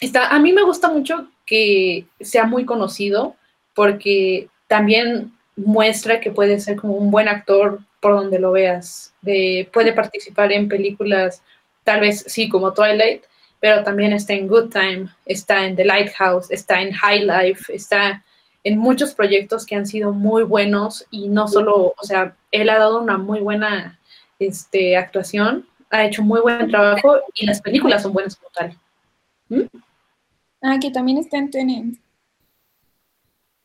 [SPEAKER 1] está, a mí me gusta mucho que sea muy conocido porque también muestra que puede ser como un buen actor por donde lo veas. De, puede participar en películas, tal vez sí, como Twilight, pero también está en Good Time, está en The Lighthouse, está en High Life, está en muchos proyectos que han sido muy buenos y no solo, o sea, él ha dado una muy buena este, actuación, ha hecho muy buen trabajo y las películas son buenas como tal.
[SPEAKER 2] ¿Mm? Ah, que también está en Tenet.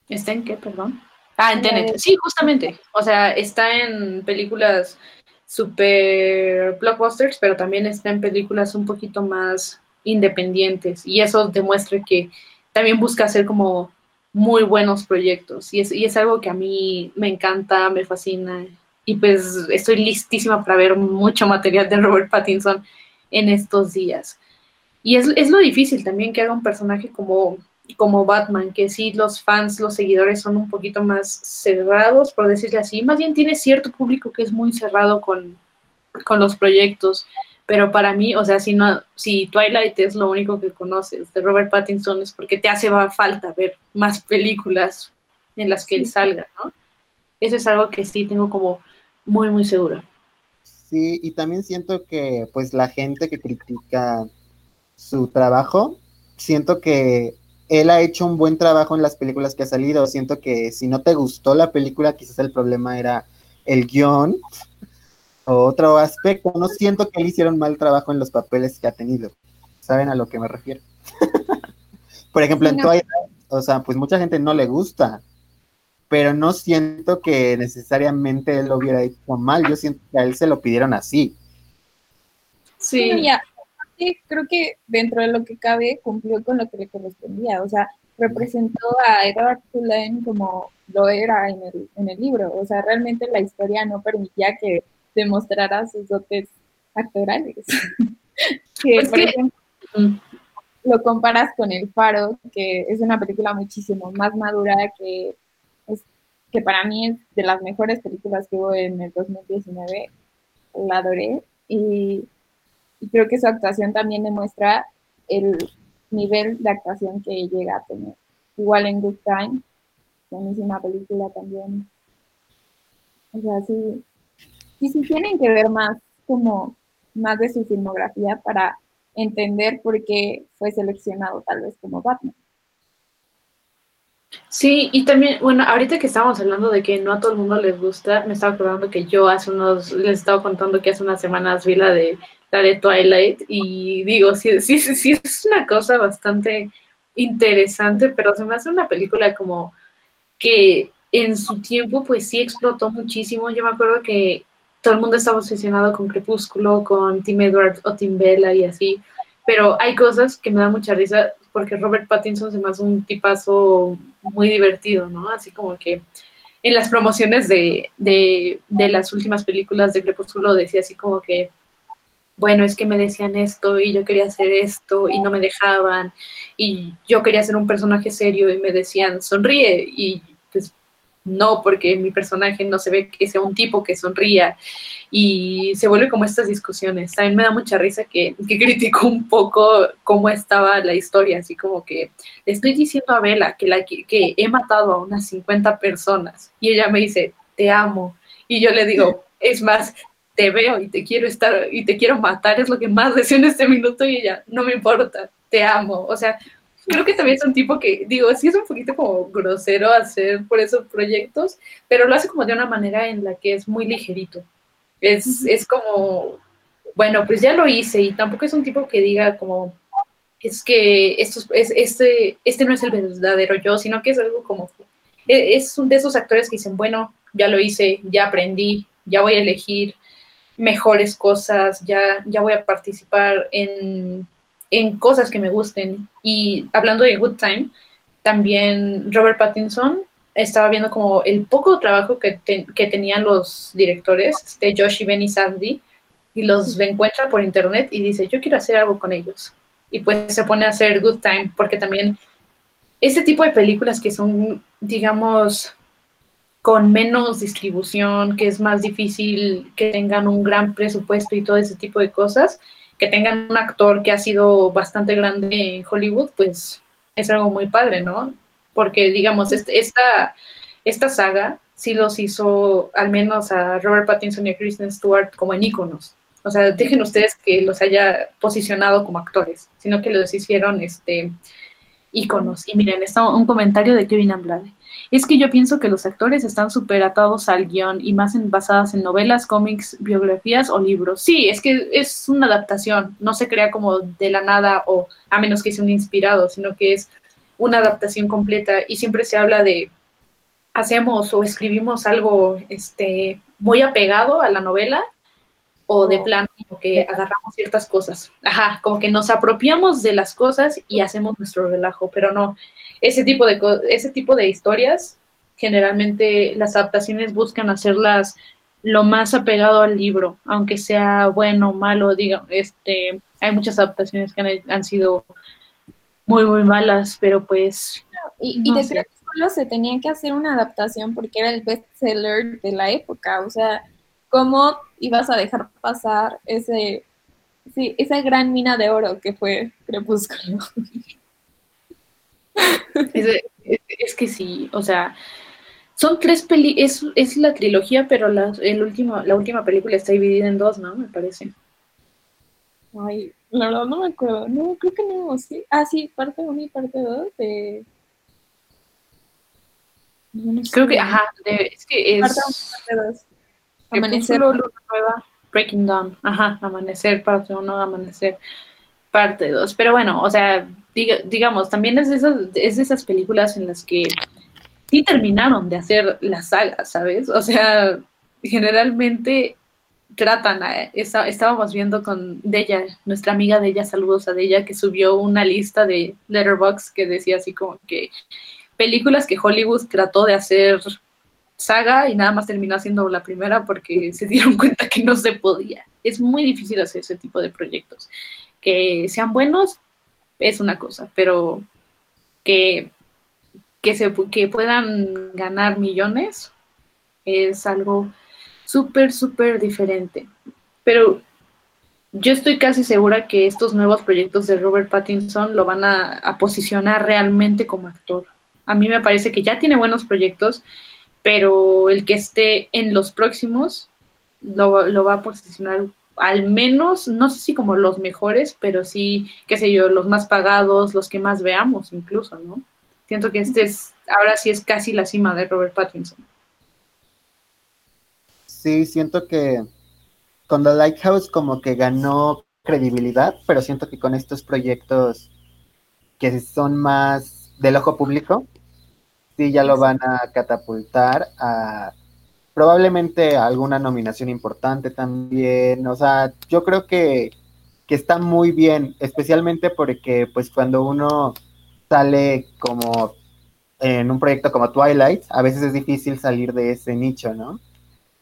[SPEAKER 1] ¿Está en qué, perdón? Ah, en Tenet. Sí, justamente. O sea, está en películas super blockbusters, pero también está en películas un poquito más independientes. Y eso demuestra que también busca hacer como muy buenos proyectos. Y es, y es algo que a mí me encanta, me fascina. Y pues estoy listísima para ver mucho material de Robert Pattinson en estos días. Y es, es lo difícil también que haga un personaje como, como Batman, que sí los fans, los seguidores son un poquito más cerrados, por decirlo así, más bien tiene cierto público que es muy cerrado con, con los proyectos pero para mí, o sea, si no, si Twilight es lo único que conoces de Robert Pattinson es porque te hace falta ver más películas en las que él salga, ¿no? Eso es algo que sí tengo como muy, muy seguro.
[SPEAKER 3] Sí, y también siento que pues la gente que critica su trabajo, siento que él ha hecho un buen trabajo en las películas que ha salido. Siento que si no te gustó la película, quizás el problema era el guion otro aspecto, no siento que él hicieron mal trabajo en los papeles que ha tenido. ¿Saben a lo que me refiero? Por ejemplo, en Twilight, o sea, pues mucha gente no le gusta, pero no siento que necesariamente él lo hubiera hecho mal, yo siento que a él se lo pidieron así.
[SPEAKER 2] Sí. creo que dentro de lo que cabe cumplió con lo que le correspondía, o sea, representó a Edward Cullen como lo era en el, en el libro, o sea, realmente la historia no permitía que demostrará sus dotes actorales. que, pues por ejemplo, lo comparas con El Faro, que es una película muchísimo más madura, que, es, que para mí es de las mejores películas que hubo en el 2019. La adoré. Y, Y creo que su actuación también demuestra el nivel de actuación que llega a tener. Igual en Good Time, buenísima película también. O sea, sí, sí, sí tienen que ver más como más de su filmografía para entender por qué fue seleccionado tal vez como Batman.
[SPEAKER 1] Sí, y también, bueno, ahorita que estábamos hablando de que no a todo el mundo les gusta, me estaba acordando que yo hace unos, les estaba contando que hace unas semanas vi la de la de Twilight y digo, sí, sí, sí, es una cosa bastante interesante, pero se me hace una película como que en su tiempo pues sí explotó muchísimo. Yo me acuerdo que todo el mundo estaba obsesionado con Crepúsculo, con Tim Edward o Tim Bella y así, pero hay cosas que me dan mucha risa porque Robert Pattinson se me hace un tipazo muy divertido, ¿no? Así como que en las promociones de, de las últimas películas de Crepúsculo decía así como que bueno, es que me decían esto y yo quería hacer esto y no me dejaban y yo quería ser un personaje serio y me decían sonríe y pues no, porque mi personaje no se ve que sea un tipo que sonría y se vuelve como estas discusiones. También me da mucha risa que, que critico un poco cómo estaba la historia, así como que le estoy diciendo a Bella que, la, que, que he matado a unas 50 personas y ella me dice, te amo. Y yo le digo, es más, te veo y te quiero estar y te quiero matar, es lo que más deseo en este minuto y ella, no me importa, te amo. O sea, creo que también es un tipo que, digo, sí es un poquito como grosero hacer por esos proyectos, pero lo hace como de una manera en la que es muy ligerito. Es, es como, bueno, pues ya lo hice y tampoco es un tipo que diga como, es que esto es, este, este no es el verdadero yo, sino que es algo como, e, es un de esos actores que dicen, bueno, ya lo hice, ya aprendí, ya voy a elegir mejores cosas, ya, ya voy a participar en, en cosas que me gusten. Y hablando de Good Time, también Robert Pattinson estaba viendo como el poco trabajo que, que tenían los directores, este Josh y Benny Sandy, y los encuentra por internet y dice, yo quiero hacer algo con ellos. Y pues se pone a hacer Good Time, porque también este tipo de películas que son, digamos, con menos distribución, que es más difícil que tengan un gran presupuesto y todo ese tipo de cosas, que tengan un actor que ha sido bastante grande en Hollywood, pues es algo muy padre, ¿no? Porque, digamos, este, esta, esta saga sí los hizo al menos a Robert Pattinson y a Kristen Stewart como en íconos. O sea, dejen ustedes que los haya posicionado como actores, sino que los hicieron este, íconos. Y miren, está un comentario de Kevin Amblade es que yo pienso que los actores están súper atados al guion y más en, basadas en novelas, cómics, biografías o libros. Sí, es que es una adaptación, no se crea como de la nada o a menos que sea un inspirado, sino que es una adaptación completa y siempre se habla de hacemos o escribimos algo este, muy apegado a la novela o de plano como que agarramos ciertas cosas. Ajá, como que nos apropiamos de las cosas y hacemos nuestro relajo, pero no, ese tipo de, ese tipo de historias, generalmente las adaptaciones buscan hacerlas lo más apegado al libro, aunque sea bueno o malo, diga, este, hay muchas adaptaciones que han, sido muy, muy malas, pero pues...
[SPEAKER 2] Y, y de solo se tenía que hacer una adaptación porque era el bestseller de la época, o sea, ¿cómo ibas a dejar pasar ese, sí, esa gran mina de oro que fue Crepúsculo?
[SPEAKER 1] Es, que sí, o sea, son tres películas, es, la trilogía, pero la, el último, la última película está dividida en dos, ¿no? Me parece.
[SPEAKER 2] Ay, la verdad no me acuerdo. No, creo que no, sí. Ah, sí, parte 1 y parte 2 de...
[SPEAKER 1] creo que, ajá, es que es... Parte 1 parte 2. Amanecer. Nueva, Breaking Dawn, ajá, Amanecer, parte 1, Amanecer, parte 2. Pero bueno, o sea, digamos, también es de, esas, es de esas películas en las que sí terminaron de hacer la saga, ¿sabes? O sea, generalmente tratan, a, estábamos viendo con Della, nuestra amiga Della, saludos a Della, que subió una lista de Letterbox que decía así como que películas que Hollywood trató de hacer saga y nada más terminó haciendo la primera porque se dieron cuenta que no se podía. Es muy difícil hacer ese tipo de proyectos. Que sean buenos, es una cosa, pero que, que, se, que puedan ganar millones es algo súper, súper diferente. Pero yo estoy casi segura que estos nuevos proyectos de Robert Pattinson lo van a, posicionar realmente como actor. A mí me parece que ya tiene buenos proyectos, pero el que esté en los próximos lo, lo va a posicionar al menos, no sé si como los mejores, pero sí, qué sé yo, los más pagados, los que más veamos incluso, ¿no? Siento que este es, ahora sí es casi la cima de Robert Pattinson.
[SPEAKER 3] Sí, siento que con The Lighthouse como que ganó credibilidad, pero siento que con estos proyectos que son más del ojo público, sí ya lo van a catapultar a probablemente alguna nominación importante también. O sea, yo creo que, que está muy bien, especialmente porque pues cuando uno sale como en un proyecto como Twilight, a veces es difícil salir de ese nicho, ¿no?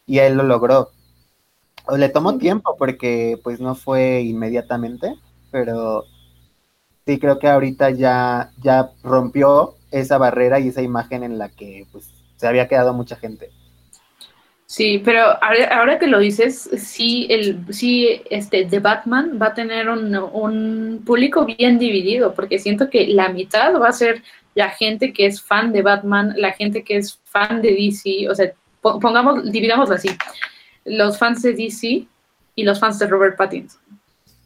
[SPEAKER 3] Y él lo logró. O le tomó tiempo porque pues no fue inmediatamente, pero sí creo que ahorita ya, ya rompió esa barrera y esa imagen en la que pues se había quedado mucha gente.
[SPEAKER 1] Sí, pero ahora, que lo dices, sí, el, sí, este, The Batman va a tener un, un, público bien dividido, porque siento que la mitad va a ser la gente que es fan de Batman, la gente que es fan de DC, o sea, pongamos, dividámoslo así, los fans de DC y los fans de Robert Pattinson.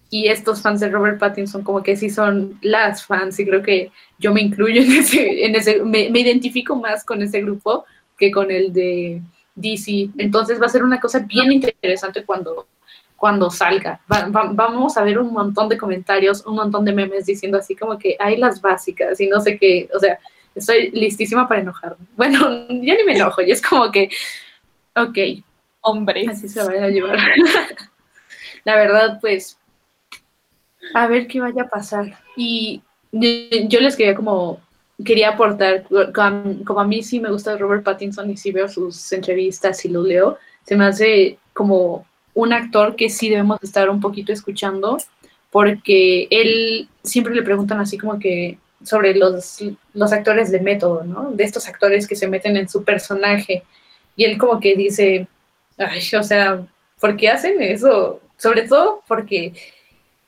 [SPEAKER 1] Y estos fans de Robert Pattinson como que sí son las fans y creo que yo me incluyo en ese, en ese me, me identifico más con ese grupo que con el de DC. Entonces va a ser una cosa bien interesante cuando, cuando salga. vamos a ver un montón de comentarios, un montón de memes diciendo así como que hay las básicas y no sé qué. O sea, estoy listísima para enojarme. Bueno, yo ni me enojo, y es como que, ok, hombre, así se va a llevar. La verdad, pues, a ver qué vaya a pasar. Y yo les quería como quería aportar, como a mí sí me gusta Robert Pattinson y sí veo sus entrevistas y lo leo, se me hace como un actor que sí debemos estar un poquito escuchando, porque él siempre le preguntan así como que sobre los, los actores de método, ¿no? De estos actores que se meten en su personaje. Y él como que dice, ay, o sea, ¿por qué hacen eso? Sobre todo porque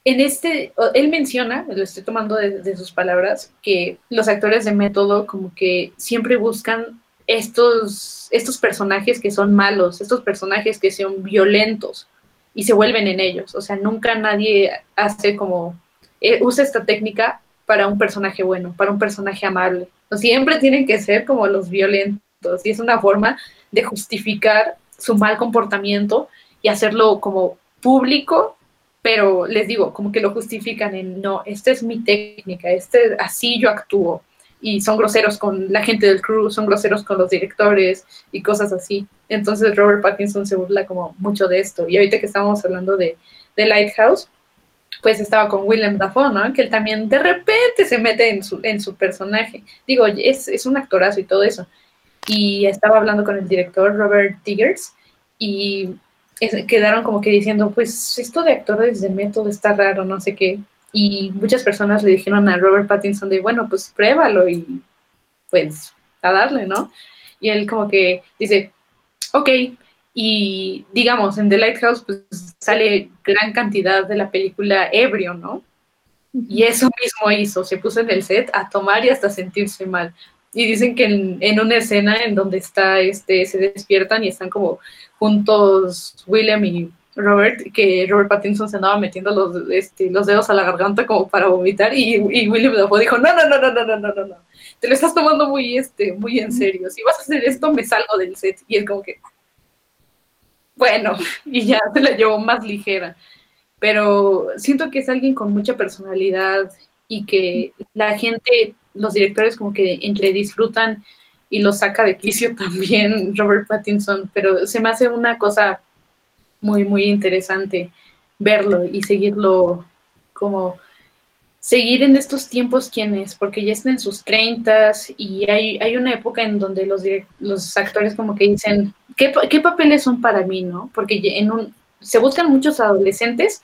[SPEAKER 1] en este, él menciona, lo estoy tomando de, sus palabras, que los actores de método como que siempre buscan estos, estos personajes que son malos, estos personajes que son violentos y se vuelven en ellos. O sea, nunca nadie hace como, eh, usa esta técnica para un personaje bueno, para un personaje amable. siempre tienen que ser como los violentos y es una forma de justificar su mal comportamiento y hacerlo como público pero les digo, como que lo justifican en, no, esta es mi técnica, este, así yo actúo. Y son groseros con la gente del crew, son groseros con los directores y cosas así. Entonces Robert Pattinson se burla como mucho de esto. Y ahorita que estábamos hablando de, de Lighthouse, pues estaba con Willem Dafoe, ¿no? Que él también de repente se mete en su, en su personaje. Digo, es, es un actorazo y todo eso. Y estaba hablando con el director Robert Diggers y quedaron como que diciendo, pues esto de actores de método está raro, no sé qué. Y muchas personas le dijeron a Robert Pattinson de, bueno, pues pruébalo y pues a darle, ¿no? Y él como que dice, ok, y digamos, en The Lighthouse pues sale gran cantidad de la película ebrio, ¿no? Y eso mismo hizo, se puso en el set a tomar y hasta sentirse mal. Y dicen que en, en, una escena en donde está, este, se despiertan y están como juntos William y Robert, que Robert Pattinson se andaba metiendo los, este, los dedos a la garganta como para vomitar y, y William dijo, no, no, no, no, no, no, no, no, no, te lo estás tomando muy, este, muy en serio, si vas a hacer esto me salgo del set y él como que, bueno, y ya se la llevó más ligera, pero siento que es alguien con mucha personalidad y que la gente los directores como que entre disfrutan y lo saca de quicio también Robert Pattinson, pero se me hace una cosa muy, muy interesante verlo y seguirlo como seguir en estos tiempos quién es, porque ya están en sus treintas y hay, hay una época en donde los, los actores como que dicen, ¿qué, ¿qué, papeles son para mí, no? Porque en un, se buscan muchos adolescentes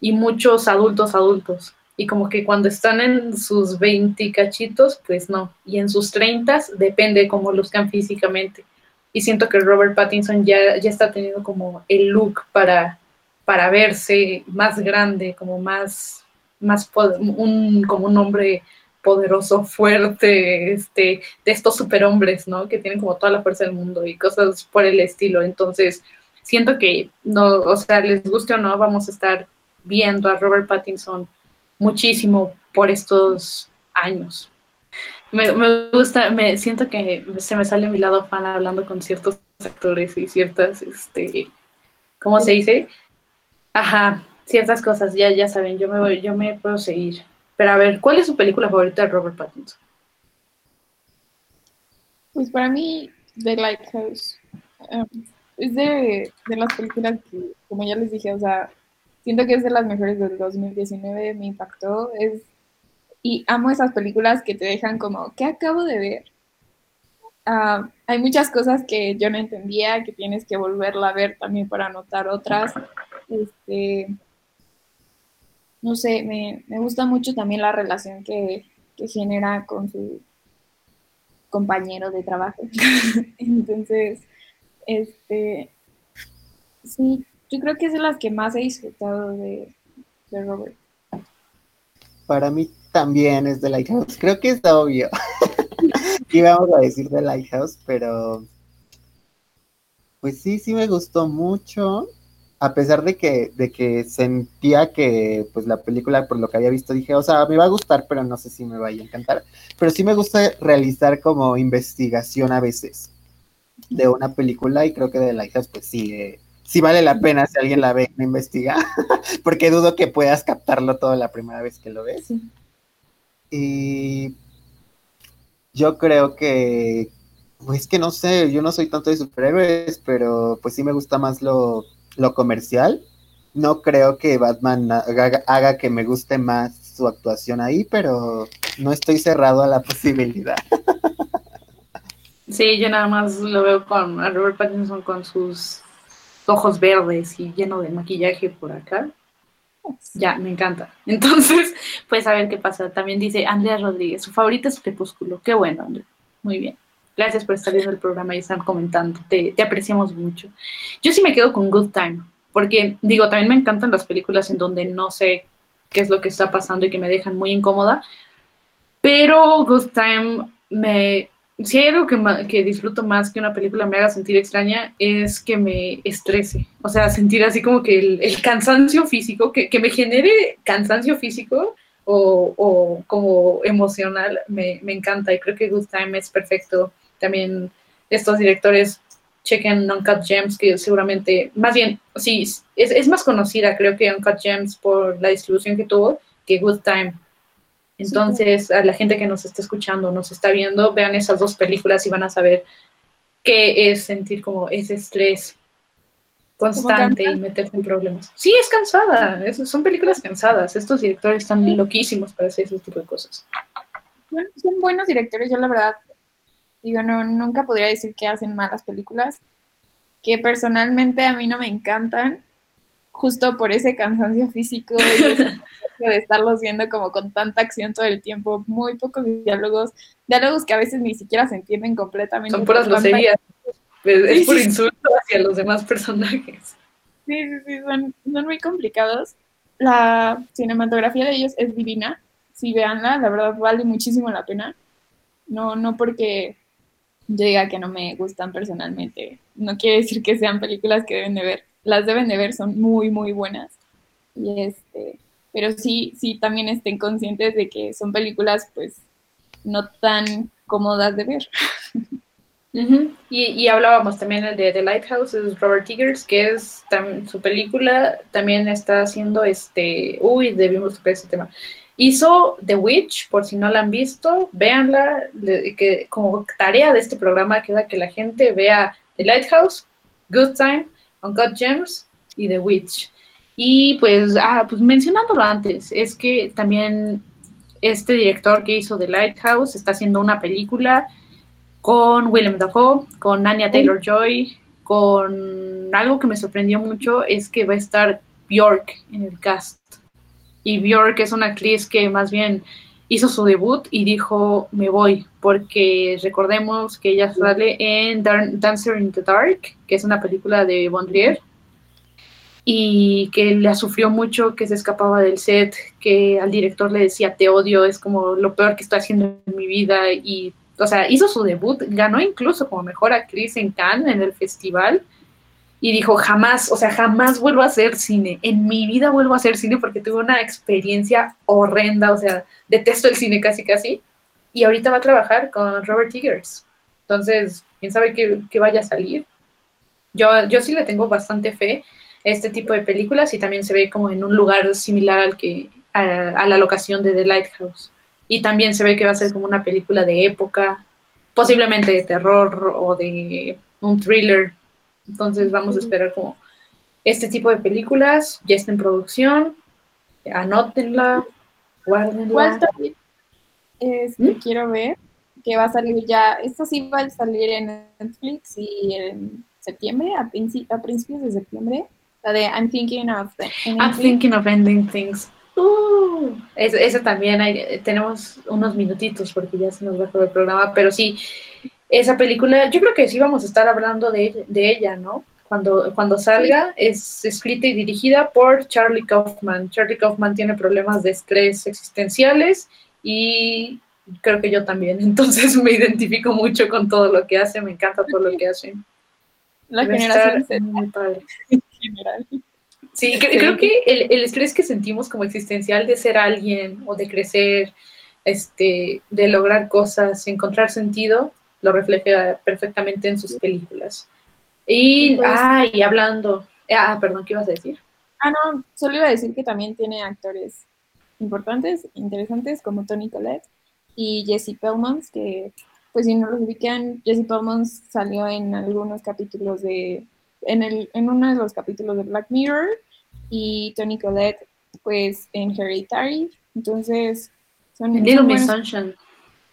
[SPEAKER 1] y muchos adultos adultos. Y como que cuando están en sus 20 cachitos, pues no. Y en sus 30 depende cómo luzcan físicamente. Y siento que Robert Pattinson ya, ya está teniendo como el look para, para verse más grande, como más, más un, como un hombre poderoso, fuerte, este, de estos superhombres, ¿no? Que tienen como toda la fuerza del mundo y cosas por el estilo. Entonces, siento que no, o sea, les guste o no, vamos a estar viendo a Robert Pattinson muchísimo por estos años. Me, me, gusta, me siento que se me sale mi lado fan hablando con ciertos actores y ciertas, este, ¿cómo se dice? Ajá, ciertas cosas, ya, ya saben, yo me voy, yo me puedo seguir. Pero a ver, ¿cuál es su película favorita de Robert Pattinson?
[SPEAKER 2] Pues para mí, The Lighthouse. Um, es de, de, las películas que, como ya les dije, o sea, siento que es de las mejores del 2019, me impactó. Es, y amo esas películas que te dejan como, ¿qué acabo de ver? Uh, hay muchas cosas que yo no entendía, que tienes que volverla a ver también para anotar otras. Este, no sé, me, gusta mucho también la relación que, genera con su compañero de trabajo. Entonces, este, sí, yo creo que es de las que más he disfrutado de, Robert.
[SPEAKER 3] Para mí también es de Lighthouse. Creo que es obvio. Íbamos a decir de Lighthouse, pero pues sí, sí me gustó mucho a pesar de que, de que sentía que pues la película, por lo que había visto, dije, o sea, me va a gustar, pero no sé si me vaya a encantar. Pero sí me gusta realizar como investigación a veces de una película y creo que de Lighthouse, pues sí, eh, sí vale la pena si alguien la ve y investiga, porque dudo que puedas captarlo todo la primera vez que lo ves. Y yo creo que, pues que no sé, yo no soy tanto de superhéroes, pero pues sí me gusta más lo lo comercial. No creo que Batman haga, que me guste más su actuación ahí, pero no estoy cerrado a la posibilidad.
[SPEAKER 1] Sí, yo nada más lo veo con Robert Pattinson con sus ojos verdes y lleno de maquillaje por acá. Ya, me encanta. Entonces, pues a ver qué pasa. También dice Andrea Rodríguez, su favorita es Crepúsculo. Qué bueno, Andrea. Muy bien. Gracias por estar viendo el programa y estar comentando. Te, apreciamos mucho. Yo sí me quedo con Good Time, porque digo, también me encantan las películas en donde no sé qué es lo que está pasando y que me dejan muy incómoda. Pero Good Time me... Si hay algo que, que disfruto más que una película me haga sentir extraña, es que me estrese. O sea, sentir así como que el, cansancio físico, que, que me genere cansancio físico, o, o, como emocional me, me, encanta y creo que Good Time es perfecto también estos directores chequen Uncut Gems, que seguramente, más bien, sí, es, es, más conocida, creo que Uncut Gems por la distribución que tuvo, que Good Time. Entonces, a la gente que nos está escuchando, nos está viendo, vean esas dos películas y van a saber qué es sentir como ese estrés constante y meterse en problemas. Sí, es cansada, son películas cansadas. Estos directores están loquísimos para hacer ese tipo de cosas.
[SPEAKER 2] son buenos directores, yo la verdad Digo, no, nunca podría decir que hacen malas películas, que personalmente a mí no me encantan, justo por ese cansancio físico y de estarlos viendo como con tanta acción todo el tiempo, muy pocos diálogos, diálogos que a veces ni siquiera se entienden completamente.
[SPEAKER 1] Son puras groserías, es, por insulto hacia los demás personajes.
[SPEAKER 2] Sí, sí, sí, son, son muy complicados. La cinematografía de ellos es divina, si veanla, la verdad vale muchísimo la pena. No, no porque yo diga que no me gustan personalmente. No quiere decir que sean películas que deben de ver. Las deben de ver, son muy, muy buenas. Y este, pero sí, sí también estén conscientes de que son películas pues no tan cómodas de ver.
[SPEAKER 1] y, hablábamos también de The Lighthouse, es Robert Eggers, que es su película, también está haciendo este, uy, debimos tocar ese tema, Hizo The Witch, por si no la han visto, véanla, que como tarea de este programa queda que la gente vea The Lighthouse, Good Time, Uncut Gems y The Witch. Y pues, ah, pues mencionándolo antes, es que también este director que hizo The Lighthouse está haciendo una película con Willem Dafoe, con Anya Taylor Joy, con algo que me sorprendió mucho es que va a estar Bjork en el cast. Y Björk es una actriz que más bien hizo su debut y dijo me voy, porque recordemos que ella sale en Dancer in the Dark, que es una película de Bondrier. Y que la sufrió mucho, que se escapaba del set, que al director le decía te odio, es como lo peor que estoy haciendo en mi vida y, o sea, hizo su debut, ganó incluso como mejor actriz en Cannes en el festival y dijo jamás, o sea, jamás vuelvo a hacer cine, en mi vida vuelvo a hacer cine porque tuve una experiencia horrenda, o sea, detesto el cine casi casi y ahorita va a trabajar con Robert Eggers. Entonces, quién sabe qué, vaya a salir. Yo, yo sí le tengo bastante fe este tipo de películas y también se ve como en un lugar similar al que a, la locación de The Lighthouse. Y también se ve que va a ser como una película de época, posiblemente de terror o de un thriller. Entonces vamos a esperar como este tipo de películas ya está en producción. Anótenla, guárdenla.
[SPEAKER 2] Este, ¿Mm? quiero ver que va a salir ya, esto sí va a salir en Netflix y en septiembre, a, principios de septiembre, la de I'm Thinking of
[SPEAKER 1] Ending I'm Thinking of Ending Things. Uh, ese, también hay, tenemos unos minutitos porque ya se nos va el programa, pero sí, esa película, yo creo que sí vamos a estar hablando de, de ella, ¿no? Cuando, cuando salga, es escrita y dirigida por Charlie Kaufman. Charlie Kaufman tiene problemas de estrés existenciales y creo que yo también, entonces me identifico mucho con todo lo que hace, me encanta todo lo que hace.
[SPEAKER 2] La generación
[SPEAKER 1] en general. Sí, creo que el, el, estrés que sentimos como existencial de ser alguien o de crecer, este, de lograr cosas, encontrar sentido, lo refleja perfectamente en sus películas. Y, pues, ah, y hablando, ah, perdón, ¿qué ibas a decir?
[SPEAKER 2] Ah, no, solo iba a decir que también tiene actores importantes, interesantes, como Tony Collette y Jesse Pellmans, que pues si no los ubican, Jesse Pellmans salió en algunos capítulos de, en, el, en uno de los capítulos de Black Mirror y Tony Collette pues en Hereditary, entonces
[SPEAKER 1] son... Little Miss Sunshine.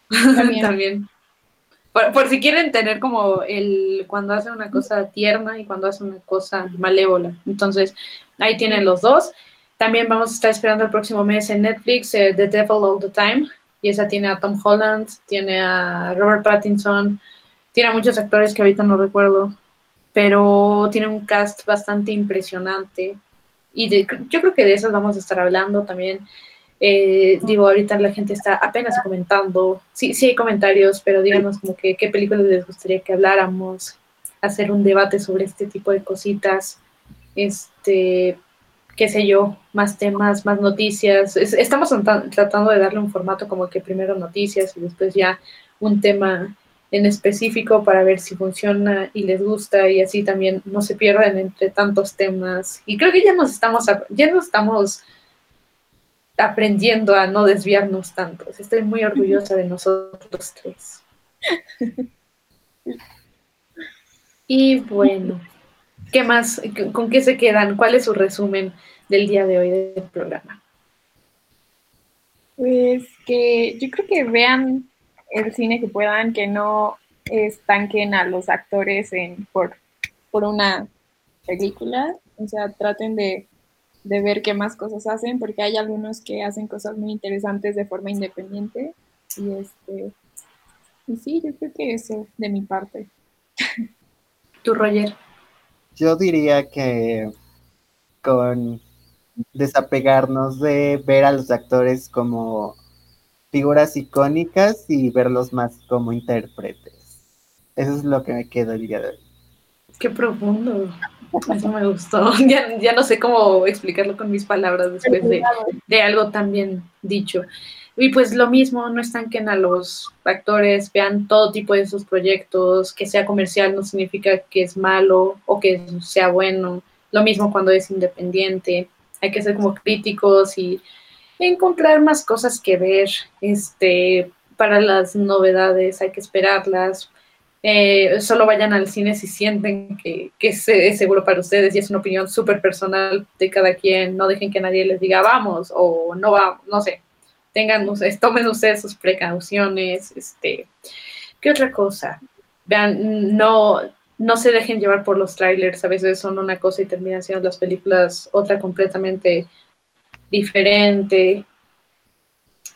[SPEAKER 1] También. Por, por, si quieren tener como el cuando hace una cosa tierna y cuando hace una cosa malévola. Entonces, ahí tienen los dos. También vamos a estar esperando el próximo mes en Netflix eh, The Devil All the Time, y esa tiene a Tom Holland, tiene a Robert Pattinson, tiene a muchos actores que ahorita no recuerdo, pero tiene un cast bastante impresionante. Y yo creo que de eso vamos a estar hablando también. Eh, digo, ahorita la gente está apenas comentando. Sí, sí hay comentarios, pero díganos como que qué películas les gustaría que habláramos, hacer un debate sobre este tipo de cositas. Este, qué sé yo, más temas, más noticias. estamos tratando de darle un formato como que primero noticias y después ya un tema en específico para ver si funciona y les gusta y así también no se pierden entre tantos temas. Y creo que ya nos estamos, ya nos estamos aprendiendo a no desviarnos tanto. Estoy muy orgullosa de nosotros tres. Y bueno, ¿qué más? ¿Con qué se quedan? ¿Cuál es su resumen del día de hoy del programa?
[SPEAKER 2] Pues que yo creo que vean el cine que puedan, que no estanquen a los actores en, por, por una película, o sea, traten de, de, ver qué más cosas hacen, porque hay algunos que hacen cosas muy interesantes de forma independiente. Y este y sí, yo creo que eso de mi parte.
[SPEAKER 1] ¿Tú, Roger?
[SPEAKER 3] Yo diría que con desapegarnos de ver a los actores como figuras icónicas y verlos más como intérpretes. Eso es lo que me quedo el día de hoy.
[SPEAKER 1] Qué profundo. Eso me gustó. Ya, no sé cómo explicarlo con mis palabras después de, de, algo tan bien dicho. Y pues lo mismo, no estanquen a los actores, vean todo tipo de sus proyectos, que sea comercial no significa que es malo o que sea bueno. Lo mismo cuando es independiente hay que ser como críticos y encontrar más cosas que ver. Este, para las novedades hay que esperarlas. Eh, solo vayan al cine si sienten que, es, seguro para ustedes y es una opinión súper personal de cada quien. No dejen que nadie les diga vamos o no vamos, no sé. Tengan, tomen ustedes sus precauciones. Este, ¿Qué otra cosa? Vean, no, no se dejen llevar por los trailers, a veces son una cosa y terminan siendo las películas otra completamente diferente.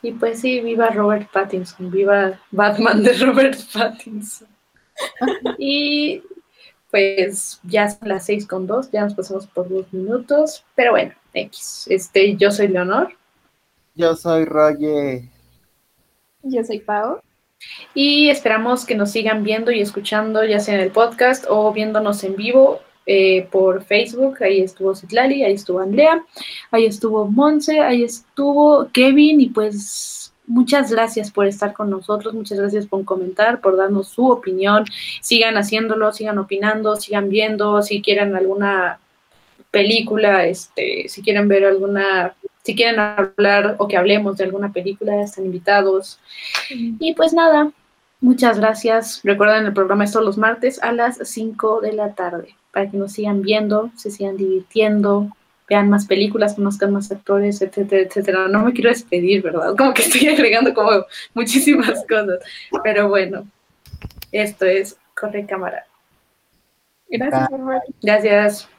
[SPEAKER 1] Y pues sí, viva Robert Pattinson, viva Batman de Robert Pattinson. y pues ya son las seis con dos, ya nos pasamos por dos minutos, pero bueno, X. Este, yo soy Leonor.
[SPEAKER 3] Yo soy Roger.
[SPEAKER 2] Yo soy Pau.
[SPEAKER 1] Y esperamos que nos sigan viendo y escuchando, ya sea en el podcast o viéndonos en vivo eh, por Facebook. Ahí estuvo Citlali, ahí estuvo Andrea, ahí estuvo Monse, ahí estuvo Kevin y pues muchas gracias por estar con nosotros, muchas gracias por comentar, por darnos su opinión. Sigan haciéndolo, sigan opinando, sigan viendo, si quieren alguna película, este, si quieren ver alguna si quieren hablar o que hablemos de alguna película, están invitados. Y pues nada, muchas gracias. Recuerden, el programa es todos los martes a las 5 de la tarde, para que nos sigan viendo, se sigan divirtiendo, vean más películas, conozcan más actores, etcétera, etcétera. No me quiero despedir, ¿verdad? Como que estoy agregando como muchísimas cosas. Pero bueno, esto es Corre Cámara.
[SPEAKER 2] Gracias,
[SPEAKER 1] Gracias.